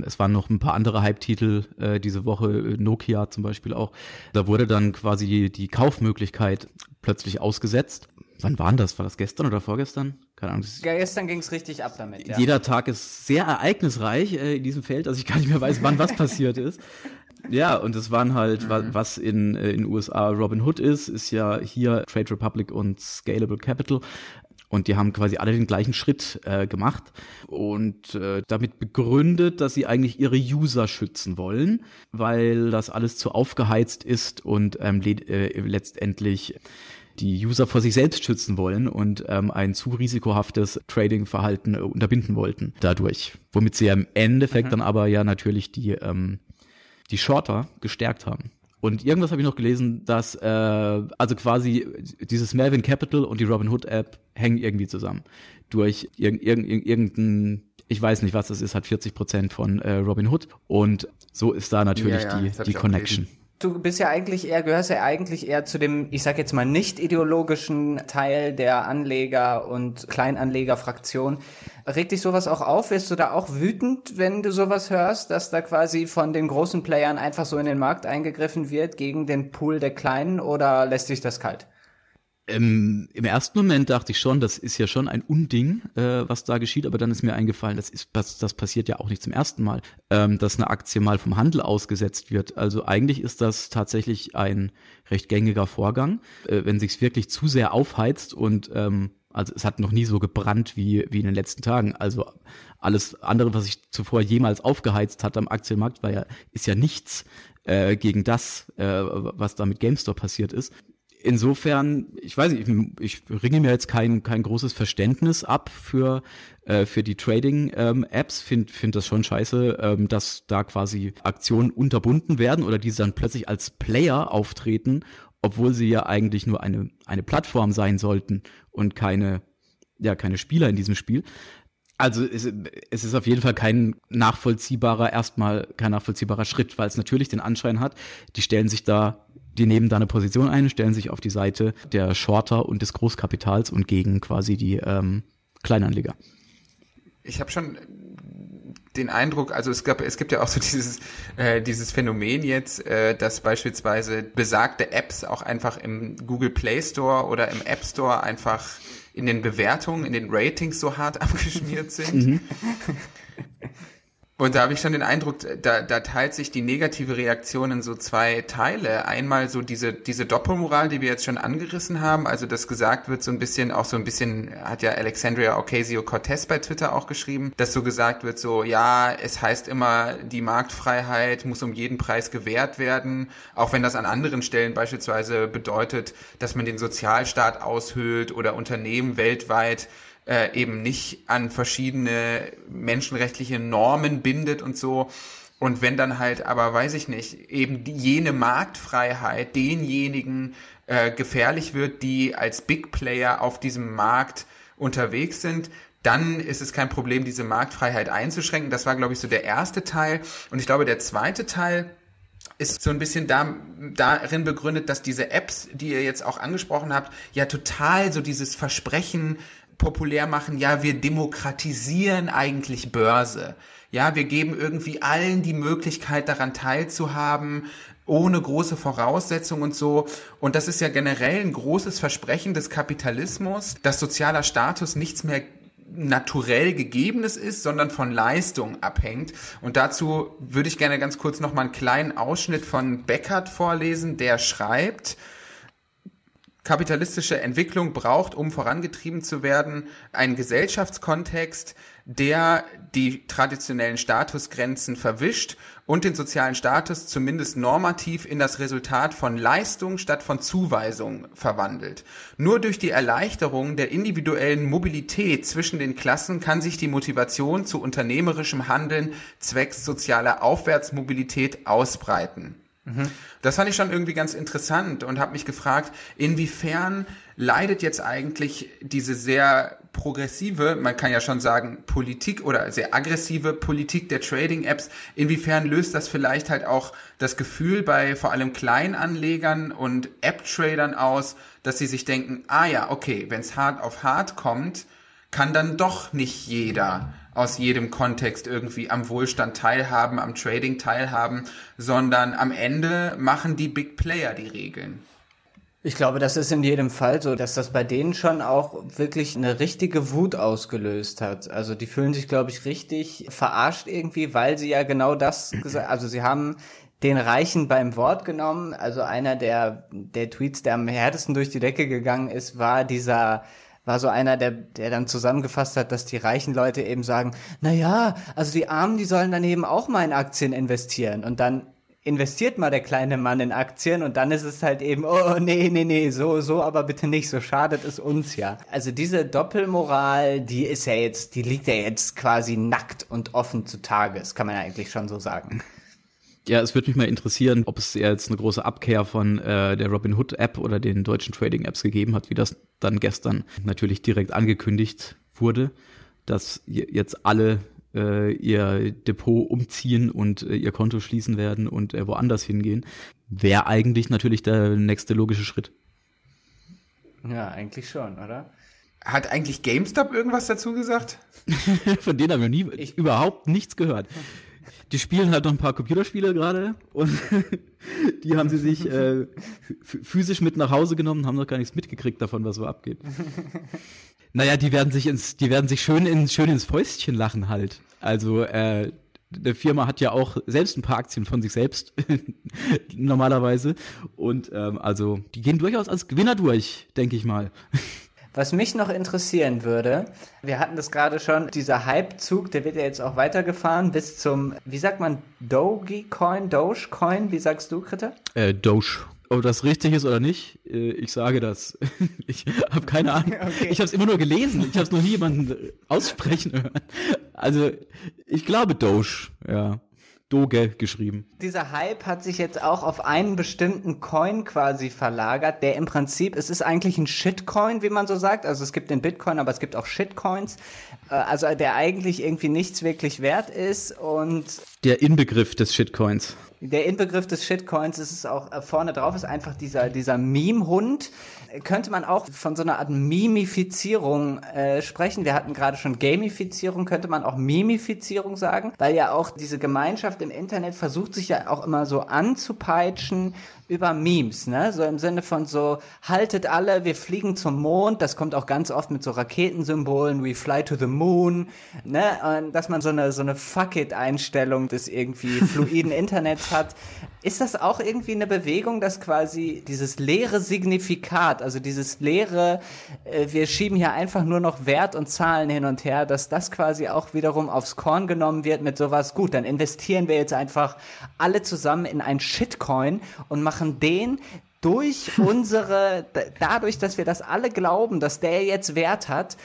Es waren noch ein paar andere Hype-Titel äh, diese Woche, Nokia zum Beispiel auch. Da wurde dann quasi die, Kaufmöglichkeit plötzlich ausgesetzt. Wann waren das? War das gestern oder vorgestern? Keine Ahnung. Ja, gestern ging es richtig ab damit. Ja. Jeder Tag ist sehr ereignisreich äh, in diesem Feld, dass ich gar nicht mehr weiß, wann was passiert ist. Ja, und es waren halt, mhm. was in äh, in USA Robinhood ist, ist ja hier Trade Republic und Scalable Capital. Und die haben quasi alle den gleichen Schritt äh, gemacht und äh, damit begründet, dass sie eigentlich ihre User schützen wollen, weil das alles zu aufgeheizt ist und ähm, le äh, letztendlich die User vor sich selbst schützen wollen und ähm, ein zu risikohaftes Trading-Verhalten äh, unterbinden wollten dadurch. Womit sie ja im Endeffekt mhm. dann aber ja natürlich die, ähm, die Shorter gestärkt haben. Und irgendwas habe ich noch gelesen, dass äh, also quasi dieses Melvin Capital und die Robinhood App hängen irgendwie zusammen. Durch irg irg irgendein, ich weiß nicht, was das ist, hat 40 Prozent von äh, Robinhood. Und so ist da natürlich ja, ja, die, die Connection du bist ja eigentlich eher, gehörst ja eigentlich eher zu dem, ich sag jetzt mal, nicht ideologischen Teil der Anleger- und Kleinanlegerfraktion. Regt dich sowas auch auf? Wirst du da auch wütend, wenn du sowas hörst, dass da quasi von den großen Playern einfach so in den Markt eingegriffen wird gegen den Pool der Kleinen oder lässt dich das kalt? Ähm, Im ersten Moment dachte ich schon, das ist ja schon ein Unding, äh, was da geschieht, aber dann ist mir eingefallen, das ist das, das passiert ja auch nicht zum ersten Mal, ähm, dass eine Aktie mal vom Handel ausgesetzt wird. Also eigentlich ist das tatsächlich ein recht gängiger Vorgang, äh, wenn sich's wirklich zu sehr aufheizt und ähm, also es hat noch nie so gebrannt wie, wie in den letzten Tagen. Also alles andere, was sich zuvor jemals aufgeheizt hat am Aktienmarkt, war ja, ist ja nichts äh, gegen das, äh, was da mit GameStop passiert ist insofern, ich weiß nicht, ich, ringe mir jetzt kein, kein großes Verständnis ab für, äh, für die Trading-Apps, ähm, finde find das schon scheiße, ähm, dass da quasi Aktionen unterbunden werden oder diese dann plötzlich als Player auftreten, obwohl sie ja eigentlich nur eine, eine Plattform sein sollten und keine, ja, keine Spieler in diesem Spiel. Also es, es ist auf jeden Fall kein nachvollziehbarer, erstmal kein nachvollziehbarer Schritt, weil es natürlich den Anschein hat, die stellen sich da die nehmen da eine Position ein, stellen sich auf die Seite der Shorter und des Großkapitals und gegen quasi die ähm, Kleinanleger. Ich habe schon den Eindruck, also es gab, es gibt ja auch so dieses, äh, dieses Phänomen jetzt, äh, dass beispielsweise besagte Apps auch einfach im Google Play Store oder im App Store einfach in den Bewertungen, in den Ratings so hart abgeschmiert sind. Mhm. Und da habe ich schon den Eindruck, da, da teilt sich die negative Reaktion in so zwei Teile. Einmal so diese, diese Doppelmoral, die wir jetzt schon angerissen haben, also dass gesagt wird, so ein bisschen, auch so ein bisschen, hat ja Alexandria Ocasio-Cortez bei Twitter auch geschrieben, dass so gesagt wird, so, ja, es heißt immer, die Marktfreiheit muss um jeden Preis gewährt werden, auch wenn das an anderen Stellen beispielsweise bedeutet, dass man den Sozialstaat aushöhlt oder Unternehmen weltweit äh, eben nicht an verschiedene menschenrechtliche Normen bindet und so. Und wenn dann halt, aber weiß ich nicht, eben die, jene Marktfreiheit denjenigen äh, gefährlich wird, die als Big Player auf diesem Markt unterwegs sind, dann ist es kein Problem, diese Marktfreiheit einzuschränken. Das war, glaube ich, so der erste Teil. Und ich glaube, der zweite Teil ist so ein bisschen da, darin begründet, dass diese Apps, die ihr jetzt auch angesprochen habt, ja total so dieses Versprechen populär machen, ja, wir demokratisieren eigentlich Börse. Ja, wir geben irgendwie allen die Möglichkeit, daran teilzuhaben, ohne große Voraussetzungen und so. Und das ist ja generell ein großes Versprechen des Kapitalismus, dass sozialer Status nichts mehr naturell gegebenes ist, sondern von Leistung abhängt. Und dazu würde ich gerne ganz kurz noch mal einen kleinen Ausschnitt von Beckert vorlesen, der schreibt, kapitalistische Entwicklung braucht, um vorangetrieben zu werden, einen Gesellschaftskontext, der die traditionellen Statusgrenzen verwischt und den sozialen Status zumindest normativ in das Resultat von Leistung statt von Zuweisung verwandelt. Nur durch die Erleichterung der individuellen Mobilität zwischen den Klassen kann sich die Motivation zu unternehmerischem Handeln zwecks sozialer Aufwärtsmobilität ausbreiten. Mhm. Das fand ich schon irgendwie ganz interessant und habe mich gefragt, inwiefern leidet jetzt eigentlich diese sehr progressive, man kann ja schon sagen, Politik oder sehr aggressive Politik der Trading-Apps, inwiefern löst das vielleicht halt auch das Gefühl bei vor allem Kleinanlegern und App-Tradern aus, dass sie sich denken, ah ja, okay, wenn es hart auf hart kommt, kann dann doch nicht jeder aus jedem Kontext irgendwie am Wohlstand teilhaben, am Trading teilhaben, sondern am Ende machen die Big Player die Regeln. Ich glaube, das ist in jedem Fall so, dass das bei denen schon auch wirklich eine richtige Wut ausgelöst hat. Also die fühlen sich, glaube ich, richtig verarscht irgendwie, weil sie ja genau das gesagt, also sie haben den Reichen beim Wort genommen. Also einer der, der Tweets, der am härtesten durch die Decke gegangen ist, war dieser war so einer, der, der dann zusammengefasst hat, dass die reichen Leute eben sagen, na ja, also die Armen, die sollen dann eben auch mal in Aktien investieren und dann investiert mal der kleine Mann in Aktien und dann ist es halt eben, oh nee, nee, nee, so, so aber bitte nicht, so schadet es uns ja. Also diese Doppelmoral, die ist ja jetzt, die liegt ja jetzt quasi nackt und offen zutage, das kann man ja eigentlich schon so sagen. Ja, es würde mich mal interessieren, ob es jetzt eine große Abkehr von äh, der Robinhood App oder den deutschen Trading Apps gegeben hat, wie das dann gestern natürlich direkt angekündigt wurde, dass jetzt alle äh, ihr Depot umziehen und äh, ihr Konto schließen werden und äh, woanders hingehen, wäre eigentlich natürlich der nächste logische Schritt. Ja, eigentlich schon, oder? Hat eigentlich GameStop irgendwas dazu gesagt? Von denen haben wir nie ich überhaupt nichts gehört die spielen halt noch ein paar Computerspiele gerade und die haben sie sich äh, physisch mit nach Hause genommen, haben noch gar nichts mitgekriegt davon, was so abgeht. naja, die werden sich ins, die werden sich schön, in, schön ins Fäustchen lachen halt. Also, äh, der Firma hat ja auch selbst ein paar Aktien von sich selbst normalerweise und ähm, also die gehen durchaus als Gewinner durch, denke ich mal. Was mich noch interessieren würde, wir hatten das gerade schon, dieser Hype-Zug, der wird ja jetzt auch weitergefahren bis zum, wie sagt man, Dogecoin, Dogecoin, wie sagst du, Kritter? Äh, Doge. Ob das richtig ist oder nicht, äh, ich sage das. Ich habe keine Ahnung. Okay. Ich habe es immer nur gelesen. Ich habe es noch nie jemanden aussprechen hören. Also ich glaube Doge, ja. Doge geschrieben. Dieser Hype hat sich jetzt auch auf einen bestimmten Coin quasi verlagert, der im Prinzip, es ist eigentlich ein Shitcoin, wie man so sagt. Also es gibt den Bitcoin, aber es gibt auch Shitcoins. Äh, also der eigentlich irgendwie nichts wirklich wert ist und. Der Inbegriff des Shitcoins. Der Inbegriff des Shitcoins ist es auch äh, vorne drauf, ist einfach dieser, dieser Meme-Hund, könnte man auch von so einer Art Mimifizierung äh, sprechen. Wir hatten gerade schon Gamifizierung, könnte man auch Mimifizierung sagen, weil ja auch diese Gemeinschaft im Internet versucht sich ja auch immer so anzupeitschen über Memes, ne? So im Sinne von so, haltet alle, wir fliegen zum Mond, das kommt auch ganz oft mit so Raketensymbolen, we fly to the moon, ne? Und dass man so eine, so eine Fuck-it-Einstellung des irgendwie fluiden Internets hat. Ist das auch irgendwie eine Bewegung, dass quasi dieses leere Signifikat, also dieses leere, äh, wir schieben hier einfach nur noch Wert und Zahlen hin und her, dass das quasi auch wiederum aufs Korn genommen wird mit sowas, gut, dann investieren wir jetzt einfach alle zusammen in ein Shitcoin und machen machen den durch unsere, dadurch, dass wir das alle glauben, dass der jetzt Wert hat,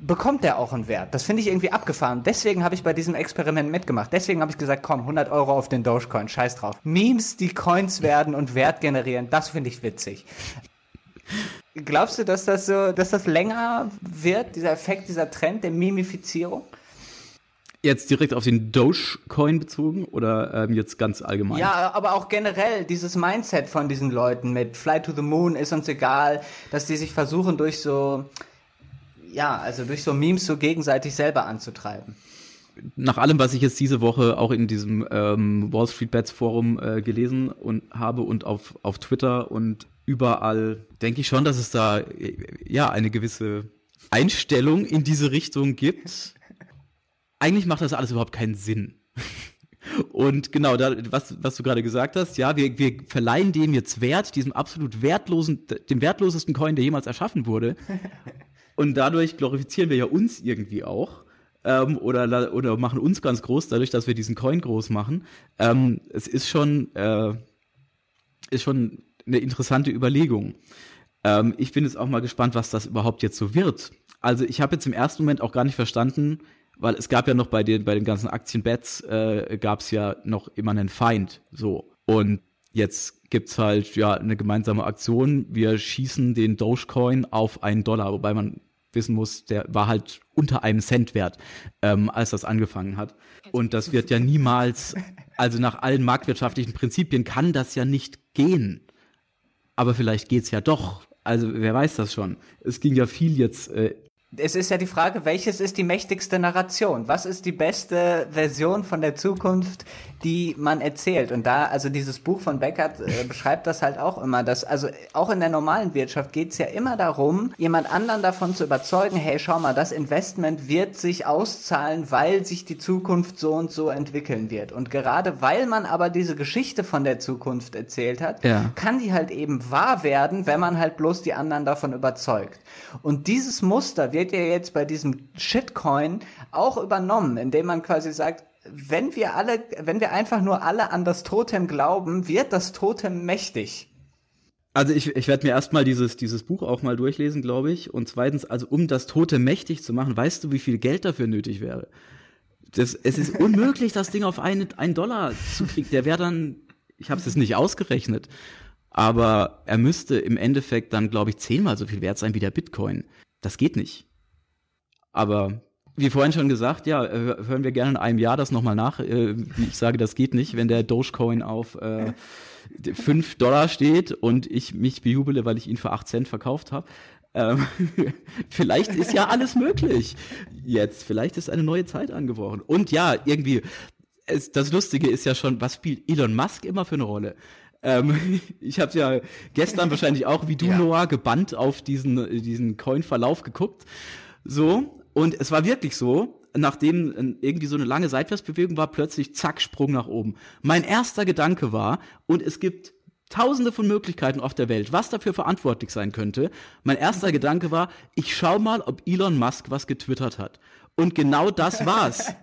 bekommt der auch einen Wert. Das finde ich irgendwie abgefahren. Deswegen habe ich bei diesem Experiment mitgemacht. Deswegen habe ich gesagt, komm, 100 Euro auf den Dogecoin, scheiß drauf. Memes, die Coins werden und Wert generieren, das finde ich witzig. Glaubst du, dass das so, dass das länger wird, dieser Effekt, dieser Trend der Mimifizierung? Jetzt direkt auf den Dogecoin bezogen oder ähm, jetzt ganz allgemein? Ja, aber auch generell dieses Mindset von diesen Leuten mit Fly to the Moon ist uns egal, dass die sich versuchen durch so, ja, also durch so Memes so gegenseitig selber anzutreiben. Nach allem, was ich jetzt diese Woche auch in diesem ähm, Wall Street Bets Forum äh, gelesen und habe und auf, auf Twitter und überall, denke ich schon, dass es da äh, ja eine gewisse Einstellung in diese Richtung gibt eigentlich macht das alles überhaupt keinen Sinn. Und genau, da, was, was du gerade gesagt hast, ja, wir, wir verleihen dem jetzt Wert, diesem absolut wertlosen, dem wertlosesten Coin, der jemals erschaffen wurde. Und dadurch glorifizieren wir ja uns irgendwie auch. Ähm, oder, oder machen uns ganz groß, dadurch, dass wir diesen Coin groß machen. Ähm, es ist schon, äh, ist schon eine interessante Überlegung. Ähm, ich bin jetzt auch mal gespannt, was das überhaupt jetzt so wird. Also ich habe jetzt im ersten Moment auch gar nicht verstanden, weil es gab ja noch bei den, bei den ganzen Aktienbets, äh, gab es ja noch immer einen Feind, so. Und jetzt gibt's halt, ja, eine gemeinsame Aktion. Wir schießen den Dogecoin auf einen Dollar, wobei man wissen muss, der war halt unter einem Cent wert, ähm, als das angefangen hat. Und das wird ja niemals, also nach allen marktwirtschaftlichen Prinzipien kann das ja nicht gehen. Aber vielleicht geht's ja doch. Also wer weiß das schon. Es ging ja viel jetzt äh, es ist ja die Frage, welches ist die mächtigste Narration? Was ist die beste Version von der Zukunft, die man erzählt? Und da, also dieses Buch von Beckert äh, beschreibt das halt auch immer, dass, also auch in der normalen Wirtschaft geht es ja immer darum, jemand anderen davon zu überzeugen, hey, schau mal, das Investment wird sich auszahlen, weil sich die Zukunft so und so entwickeln wird. Und gerade weil man aber diese Geschichte von der Zukunft erzählt hat, ja. kann die halt eben wahr werden, wenn man halt bloß die anderen davon überzeugt. Und dieses Muster wird ja jetzt bei diesem Shitcoin auch übernommen, indem man quasi sagt, wenn wir alle, wenn wir einfach nur alle an das Totem glauben, wird das Totem mächtig. Also ich, ich werde mir erstmal dieses, dieses Buch auch mal durchlesen, glaube ich. Und zweitens, also um das Totem mächtig zu machen, weißt du, wie viel Geld dafür nötig wäre? Das, es ist unmöglich, das Ding auf einen, einen Dollar zu kriegen. Der wäre dann, ich habe es jetzt nicht ausgerechnet, aber er müsste im Endeffekt dann, glaube ich, zehnmal so viel wert sein wie der Bitcoin. Das geht nicht. Aber wie vorhin schon gesagt, ja, hören wir gerne in einem Jahr das nochmal nach. Äh, ich sage, das geht nicht, wenn der Dogecoin auf äh, 5 Dollar steht und ich mich bejubele, weil ich ihn für 8 Cent verkauft habe. Ähm, vielleicht ist ja alles möglich jetzt. Vielleicht ist eine neue Zeit angebrochen. Und ja, irgendwie, es, das Lustige ist ja schon, was spielt Elon Musk immer für eine Rolle? Ähm, ich habe ja gestern wahrscheinlich auch wie du, ja. Noah, gebannt auf diesen, diesen Coin-Verlauf geguckt. So, und es war wirklich so, nachdem irgendwie so eine lange Seitwärtsbewegung war, plötzlich zack, Sprung nach oben. Mein erster Gedanke war, und es gibt tausende von Möglichkeiten auf der Welt, was dafür verantwortlich sein könnte. Mein erster Gedanke war, ich schau mal, ob Elon Musk was getwittert hat. Und genau das war's.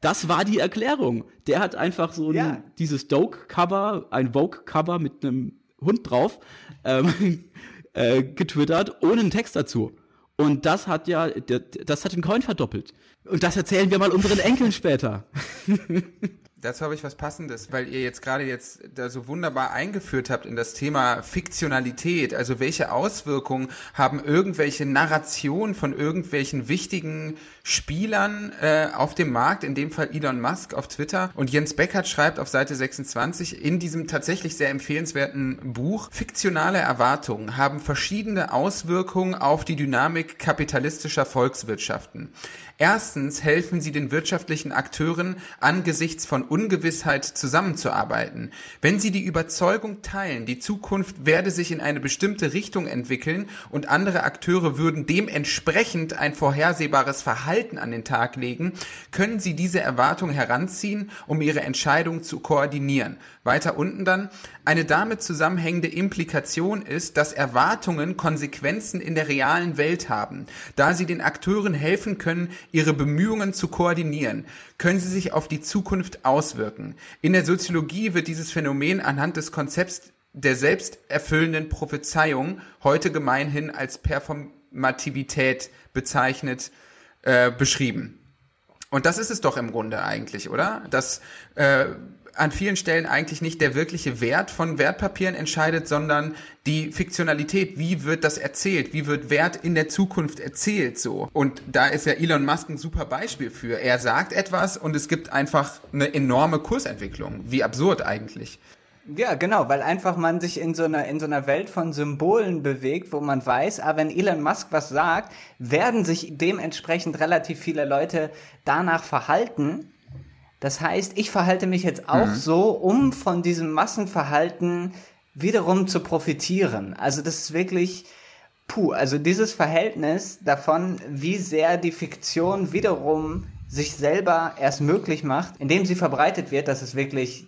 Das war die Erklärung. Der hat einfach so ein, ja. dieses Doke-Cover, ein Vogue-Cover mit einem Hund drauf, ähm, äh, getwittert, ohne einen Text dazu. Und das hat ja, das hat den Coin verdoppelt. Und das erzählen wir mal unseren Enkeln später. Dazu habe ich was Passendes, weil ihr jetzt gerade jetzt da so wunderbar eingeführt habt in das Thema Fiktionalität. Also welche Auswirkungen haben irgendwelche Narrationen von irgendwelchen wichtigen Spielern äh, auf dem Markt, in dem Fall Elon Musk auf Twitter. Und Jens Beckert schreibt auf Seite 26 in diesem tatsächlich sehr empfehlenswerten Buch, fiktionale Erwartungen haben verschiedene Auswirkungen auf die Dynamik kapitalistischer Volkswirtschaften. Erstens helfen sie den wirtschaftlichen Akteuren angesichts von Ungewissheit zusammenzuarbeiten. Wenn sie die Überzeugung teilen, die Zukunft werde sich in eine bestimmte Richtung entwickeln und andere Akteure würden dementsprechend ein vorhersehbares Verhalten an den Tag legen, können sie diese Erwartung heranziehen, um ihre Entscheidung zu koordinieren. Weiter unten dann, eine damit zusammenhängende Implikation ist, dass Erwartungen Konsequenzen in der realen Welt haben. Da sie den Akteuren helfen können, ihre Bemühungen zu koordinieren, können sie sich auf die Zukunft auswirken. In der Soziologie wird dieses Phänomen anhand des Konzepts der selbsterfüllenden Prophezeiung heute gemeinhin als Performativität bezeichnet, äh, beschrieben. Und das ist es doch im Grunde eigentlich, oder? Dass äh, an vielen Stellen eigentlich nicht der wirkliche Wert von Wertpapieren entscheidet, sondern die Fiktionalität. Wie wird das erzählt? Wie wird Wert in der Zukunft erzählt so? Und da ist ja Elon Musk ein super Beispiel für. Er sagt etwas und es gibt einfach eine enorme Kursentwicklung. Wie absurd eigentlich. Ja, genau, weil einfach man sich in so einer in so einer Welt von Symbolen bewegt, wo man weiß, ah, wenn Elon Musk was sagt, werden sich dementsprechend relativ viele Leute danach verhalten. Das heißt, ich verhalte mich jetzt auch mhm. so, um von diesem Massenverhalten wiederum zu profitieren. Also das ist wirklich puh, also dieses Verhältnis davon, wie sehr die Fiktion wiederum sich selber erst möglich macht, indem sie verbreitet wird, das ist wirklich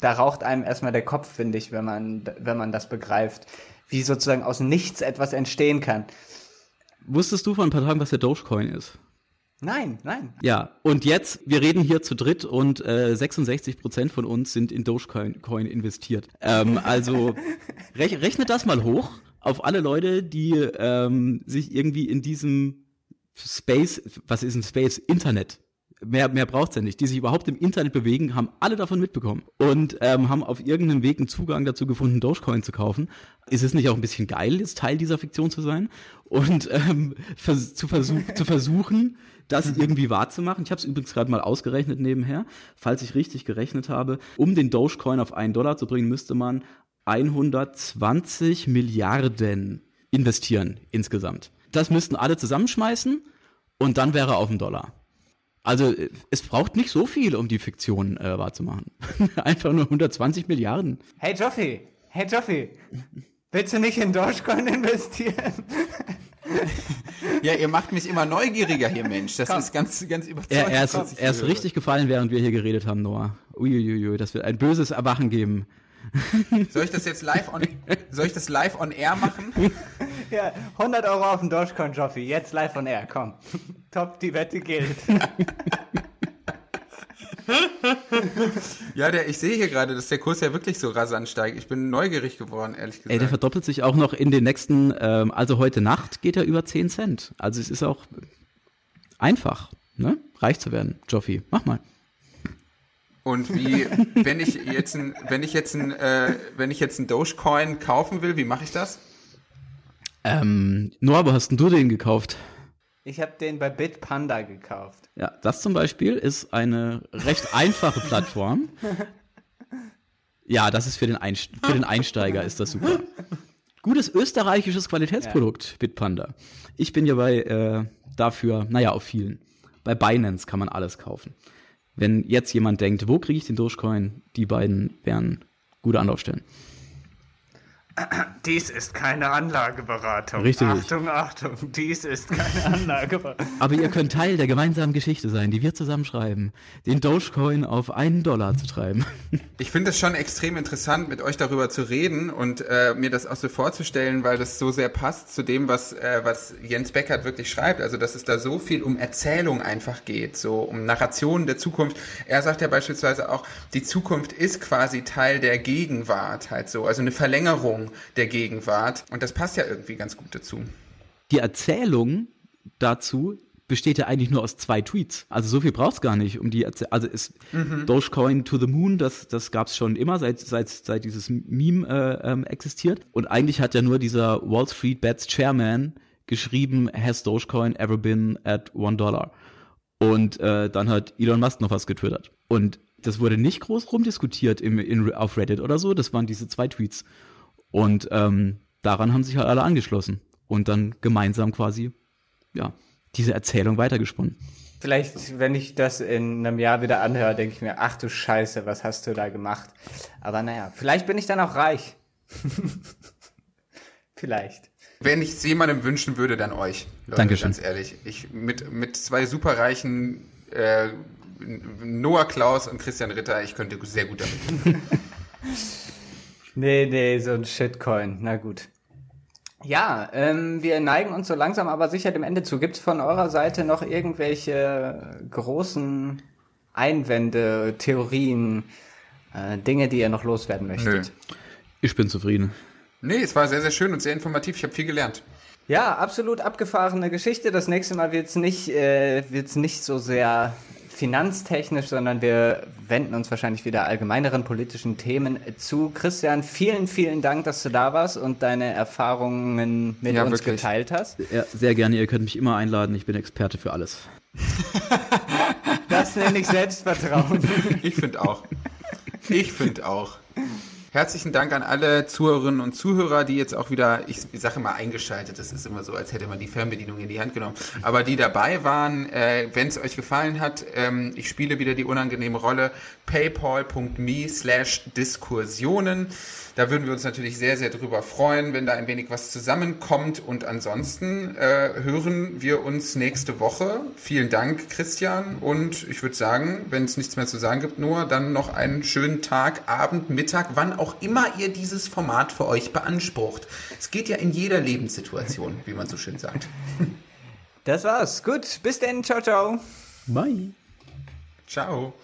da raucht einem erstmal der Kopf, finde ich, wenn man, wenn man das begreift, wie sozusagen aus nichts etwas entstehen kann. Wusstest du vor ein paar Tagen, was der Dogecoin ist? Nein, nein. Ja, und jetzt, wir reden hier zu dritt und äh, 66 Prozent von uns sind in Dogecoin Coin investiert. Ähm, also rech, rechnet das mal hoch auf alle Leute, die ähm, sich irgendwie in diesem Space, was ist ein Space? Internet mehr, mehr braucht's ja nicht, die sich überhaupt im Internet bewegen, haben alle davon mitbekommen und ähm, haben auf irgendeinem Weg einen Zugang dazu gefunden, Dogecoin zu kaufen. Ist es nicht auch ein bisschen geil, jetzt Teil dieser Fiktion zu sein und ähm, vers zu, versuch zu versuchen, das irgendwie wahrzumachen? Ich habe es übrigens gerade mal ausgerechnet nebenher, falls ich richtig gerechnet habe. Um den Dogecoin auf einen Dollar zu bringen, müsste man 120 Milliarden investieren insgesamt. Das müssten alle zusammenschmeißen und dann wäre er auf dem Dollar. Also es braucht nicht so viel, um die Fiktion äh, wahrzumachen. Einfach nur 120 Milliarden. Hey Joffi, hey Joffi, willst du nicht in Dogecoin investieren? ja, ihr macht mich immer neugieriger hier, Mensch. Das Komm. ist ganz, ganz überzeugend. Er, er, ist, er ist richtig gefallen, während wir hier geredet haben, Noah. Uiuiui, das wird ein böses Erwachen geben. Soll ich das jetzt live on, soll ich das live on air machen? Ja, 100 Euro auf den Dogecoin, Joffi. Jetzt live on air, komm. Top, die Wette gilt. ja, der, ich sehe hier gerade, dass der Kurs ja wirklich so rasant steigt. Ich bin neugierig geworden, ehrlich gesagt. Ey, der verdoppelt sich auch noch in den nächsten, ähm, also heute Nacht geht er über 10 Cent. Also es ist auch einfach, ne? Reich zu werden. Joffi, mach mal. Und wie, wenn ich jetzt ein, wenn ich jetzt ein, äh, wenn ich jetzt ein Dogecoin kaufen will, wie mache ich das? Ähm, Noah, wo hast denn du den gekauft? Ich habe den bei Bitpanda gekauft. Ja, das zum Beispiel ist eine recht einfache Plattform. Ja, das ist für den, Einst für den Einsteiger ist das super. Gutes österreichisches Qualitätsprodukt, ja. Bitpanda. Ich bin ja bei äh, dafür, naja, auf vielen. Bei Binance kann man alles kaufen. Wenn jetzt jemand denkt, wo kriege ich den Dogecoin, die beiden wären gute Anlaufstellen. Dies ist keine Anlageberatung. Richtig. Achtung, Achtung, dies ist keine Anlageberatung. Aber ihr könnt Teil der gemeinsamen Geschichte sein, die wir zusammenschreiben, den Dogecoin auf einen Dollar zu treiben. Ich finde es schon extrem interessant, mit euch darüber zu reden und äh, mir das auch so vorzustellen, weil das so sehr passt zu dem, was, äh, was Jens Beckert wirklich schreibt. Also, dass es da so viel um Erzählung einfach geht, so um Narrationen der Zukunft. Er sagt ja beispielsweise auch, die Zukunft ist quasi Teil der Gegenwart, halt so, also eine Verlängerung Erzählung der Gegenwart. Und das passt ja irgendwie ganz gut dazu. Die Erzählung dazu besteht ja eigentlich nur aus zwei Tweets. Also so viel braucht's gar nicht, um die Erzählung. Also ist mhm. Dogecoin to the Moon, das das gab's schon immer, seit seit seit dieses Meme äh, ähm, existiert. Und eigentlich hat ja nur dieser Wall Street Bets Chairman geschrieben, has Dogecoin ever been at one dollar? Und äh, dann hat Elon Musk noch was getwittert. Und das wurde nicht groß rumdiskutiert im, in, auf Reddit oder so. Das waren diese zwei Tweets. Und ähm, daran haben sich halt alle angeschlossen und dann gemeinsam quasi, ja, diese Erzählung weitergesponnen. Vielleicht, wenn ich das in einem Jahr wieder anhöre, denke ich mir, ach du Scheiße, was hast du da gemacht? Aber naja, vielleicht bin ich dann auch reich. vielleicht. Wenn ich es jemandem wünschen würde, dann euch. Leute, Dankeschön. Ganz ehrlich. Ich, mit, mit zwei superreichen äh, Noah Klaus und Christian Ritter, ich könnte sehr gut damit. Nee, nee, so ein Shitcoin. Na gut. Ja, ähm, wir neigen uns so langsam aber sicher dem Ende zu. Gibt's von eurer Seite noch irgendwelche großen Einwände, Theorien, äh, Dinge, die ihr noch loswerden möchtet? Nö. Ich bin zufrieden. Nee, es war sehr, sehr schön und sehr informativ. Ich habe viel gelernt. Ja, absolut abgefahrene Geschichte. Das nächste Mal wird's nicht, äh, wird's nicht so sehr finanztechnisch, sondern wir wenden uns wahrscheinlich wieder allgemeineren politischen Themen zu. Christian, vielen, vielen Dank, dass du da warst und deine Erfahrungen mit ja, uns wirklich. geteilt hast. Ja, sehr gerne. Ihr könnt mich immer einladen. Ich bin Experte für alles. das nenne ich Selbstvertrauen. Ich finde auch. Ich finde auch. Herzlichen Dank an alle Zuhörerinnen und Zuhörer, die jetzt auch wieder, ich, ich sage immer eingeschaltet, das ist immer so, als hätte man die Fernbedienung in die Hand genommen, aber die dabei waren, äh, wenn es euch gefallen hat, ähm, ich spiele wieder die unangenehme Rolle, paypal.me slash Diskursionen. Da würden wir uns natürlich sehr, sehr drüber freuen, wenn da ein wenig was zusammenkommt. Und ansonsten äh, hören wir uns nächste Woche. Vielen Dank, Christian. Und ich würde sagen, wenn es nichts mehr zu sagen gibt, nur dann noch einen schönen Tag, Abend, Mittag, wann auch immer ihr dieses Format für euch beansprucht. Es geht ja in jeder Lebenssituation, wie man so schön sagt. Das war's. Gut, bis dann. Ciao, ciao. Bye. Ciao.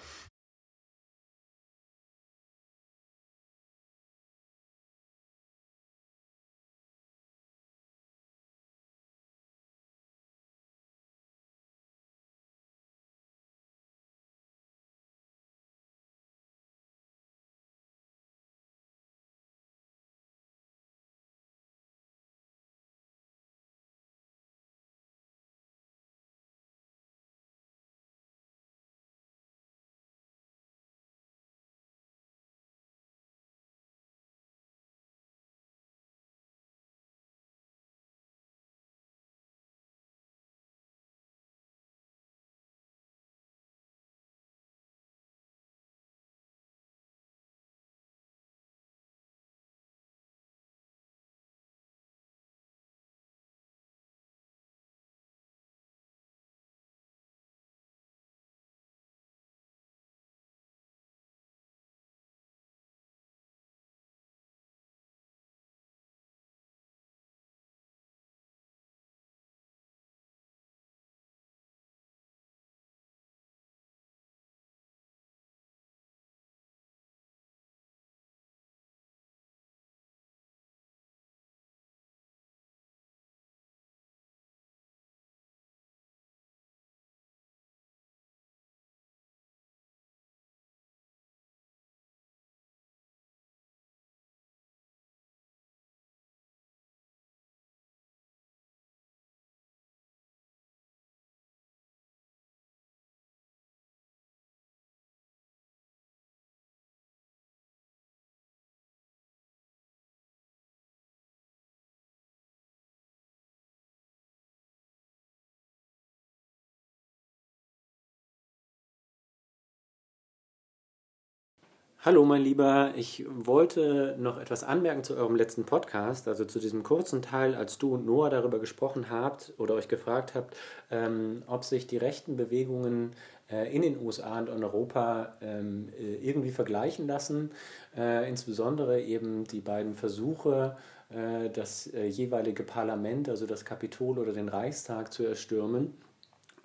Hallo mein Lieber, ich wollte noch etwas anmerken zu eurem letzten Podcast, also zu diesem kurzen Teil, als du und Noah darüber gesprochen habt oder euch gefragt habt, ähm, ob sich die rechten Bewegungen äh, in den USA und in Europa ähm, äh, irgendwie vergleichen lassen, äh, insbesondere eben die beiden Versuche, äh, das äh, jeweilige Parlament, also das Kapitol oder den Reichstag zu erstürmen.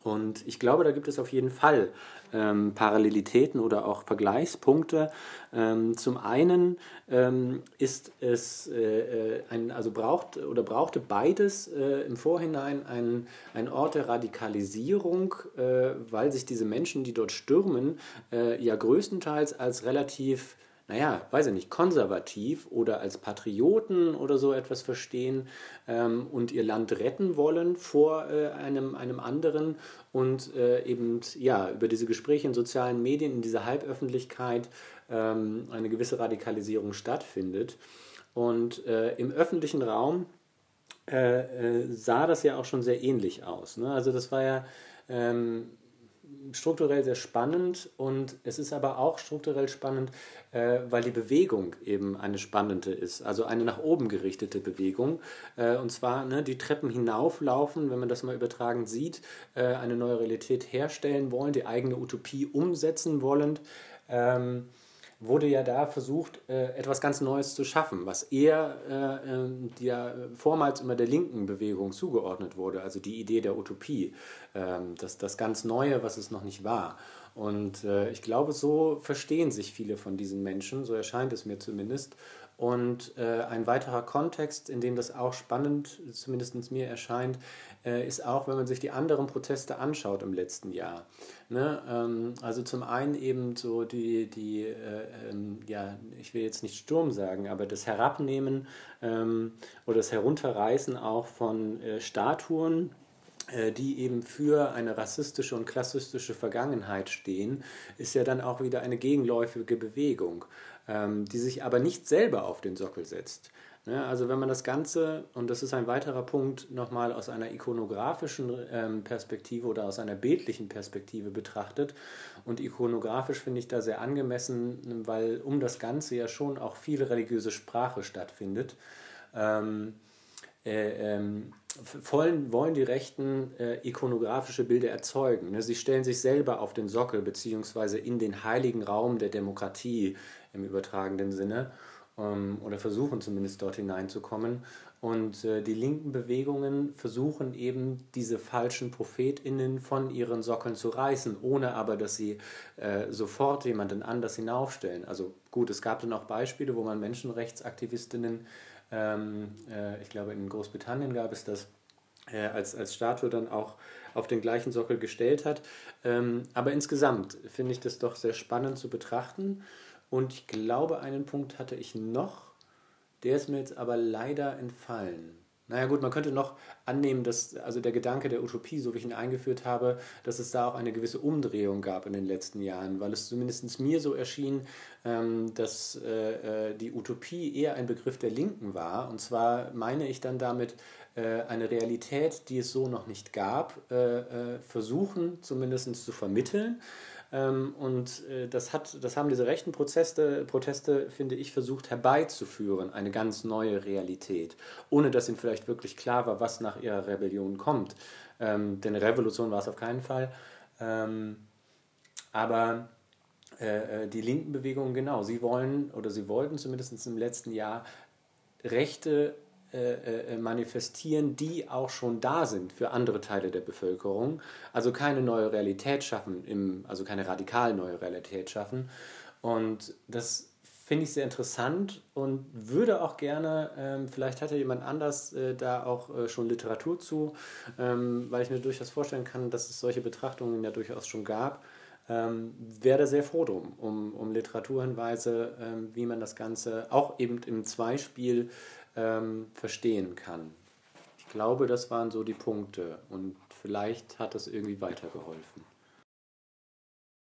Und ich glaube, da gibt es auf jeden Fall ähm, Parallelitäten oder auch Vergleichspunkte. Ähm, zum einen ähm, ist es äh, äh ein, also braucht oder brauchte beides äh, im Vorhinein ein, ein Ort der Radikalisierung, äh, weil sich diese Menschen, die dort stürmen, äh, ja größtenteils als relativ naja, weiß ich nicht, konservativ oder als Patrioten oder so etwas verstehen ähm, und ihr Land retten wollen vor äh, einem, einem anderen und äh, eben ja, über diese Gespräche in sozialen Medien, in dieser Halböffentlichkeit ähm, eine gewisse Radikalisierung stattfindet. Und äh, im öffentlichen Raum äh, äh, sah das ja auch schon sehr ähnlich aus. Ne? Also das war ja ähm, strukturell sehr spannend und es ist aber auch strukturell spannend, äh, weil die Bewegung eben eine spannende ist, also eine nach oben gerichtete Bewegung. Äh, und zwar ne, die Treppen hinauflaufen, wenn man das mal übertragen sieht, äh, eine neue Realität herstellen wollen, die eigene Utopie umsetzen wollen. Ähm, wurde ja da versucht, äh, etwas ganz Neues zu schaffen, was eher äh, ähm, ja vormals immer der linken Bewegung zugeordnet wurde, also die Idee der Utopie, ähm, das, das ganz Neue, was es noch nicht war. Und äh, ich glaube, so verstehen sich viele von diesen Menschen, so erscheint es mir zumindest. Und ein weiterer Kontext, in dem das auch spannend, zumindest mir erscheint, äh, ist auch, wenn man sich die anderen Proteste anschaut im letzten Jahr. Ne? Ähm, also zum einen eben so die, die äh, ähm, ja, ich will jetzt nicht Sturm sagen, aber das Herabnehmen ähm, oder das Herunterreißen auch von äh, Statuen, äh, die eben für eine rassistische und klassistische Vergangenheit stehen, ist ja dann auch wieder eine gegenläufige Bewegung ähm, die sich aber nicht selber auf den Sockel setzt. Ne? Also wenn man das Ganze, und das ist ein weiterer Punkt, nochmal aus einer ikonografischen ähm, Perspektive oder aus einer bildlichen Perspektive betrachtet, und ikonografisch finde ich da sehr angemessen, weil um das Ganze ja schon auch viel religiöse Sprache stattfindet. Ähm, äh, ähm, wollen, wollen die Rechten äh, ikonografische Bilder erzeugen. Ne? Sie stellen sich selber auf den Sockel beziehungsweise in den heiligen Raum der Demokratie im übertragenen Sinne oder versuchen zumindest dort hineinzukommen. Und äh, die linken Bewegungen versuchen eben diese falschen ProphetInnen von ihren Sockeln zu reißen, ohne aber, dass sie äh, sofort jemanden anders hinaufstellen. Also gut, es gab dann auch Beispiele, wo man Menschenrechtsaktivistinnen, ähm, äh, ich glaube in Großbritannien gab es das, äh, als, als Statue dann auch auf den gleichen Sockel gestellt hat. Ähm, aber insgesamt finde ich das doch sehr spannend zu betrachten. Und ich glaube, einen Punkt hatte ich noch, der ist mir jetzt aber leider entfallen. Naja gut, man könnte noch annehmen, dass also der Gedanke der Utopie, so wie ich ihn eingeführt habe, dass es da auch eine gewisse Umdrehung gab in den letzten Jahren, weil es zumindest mir so erschien, ähm, dass äh, äh, die Utopie eher ein Begriff der Linken war. Und zwar meine ich dann damit äh, eine Realität, die es so noch nicht gab, versuchen zumindest zu vermitteln und äh, das, hat, das haben diese rechten Proteste, Proteste, finde ich, versucht herbeizuführen, eine ganz neue Realität, ohne dass ihnen vielleicht wirklich klar war, was nach ihrer Rebellion kommt. Ähm, denn Revolution war es auf keinen Fall. Ähm, aber äh, äh, die linken Bewegungen, genau, sie wollen oder sie wollten zumindest im letzten Jahr Rechte äh, äh, manifestieren, die auch schon da sind für andere Teile der Bevölkerung. Also keine neue Realität schaffen, im, also keine radikal neue Realität schaffen. Und das finde ich sehr interessant und würde auch gerne, ähm, vielleicht hatte jemand anders äh, da auch äh, schon Literatur zu, ähm, weil ich mir durchaus vorstellen kann, dass es solche Betrachtungen ja durchaus schon gab. Ähm, wäre da sehr froh drum, um, um Literaturhinweise, ähm, wie man das Ganze auch eben im Zweispiel ähm, verstehen kann. Ich glaube, das waren so die Punkte und vielleicht hat das irgendwie weitergeholfen.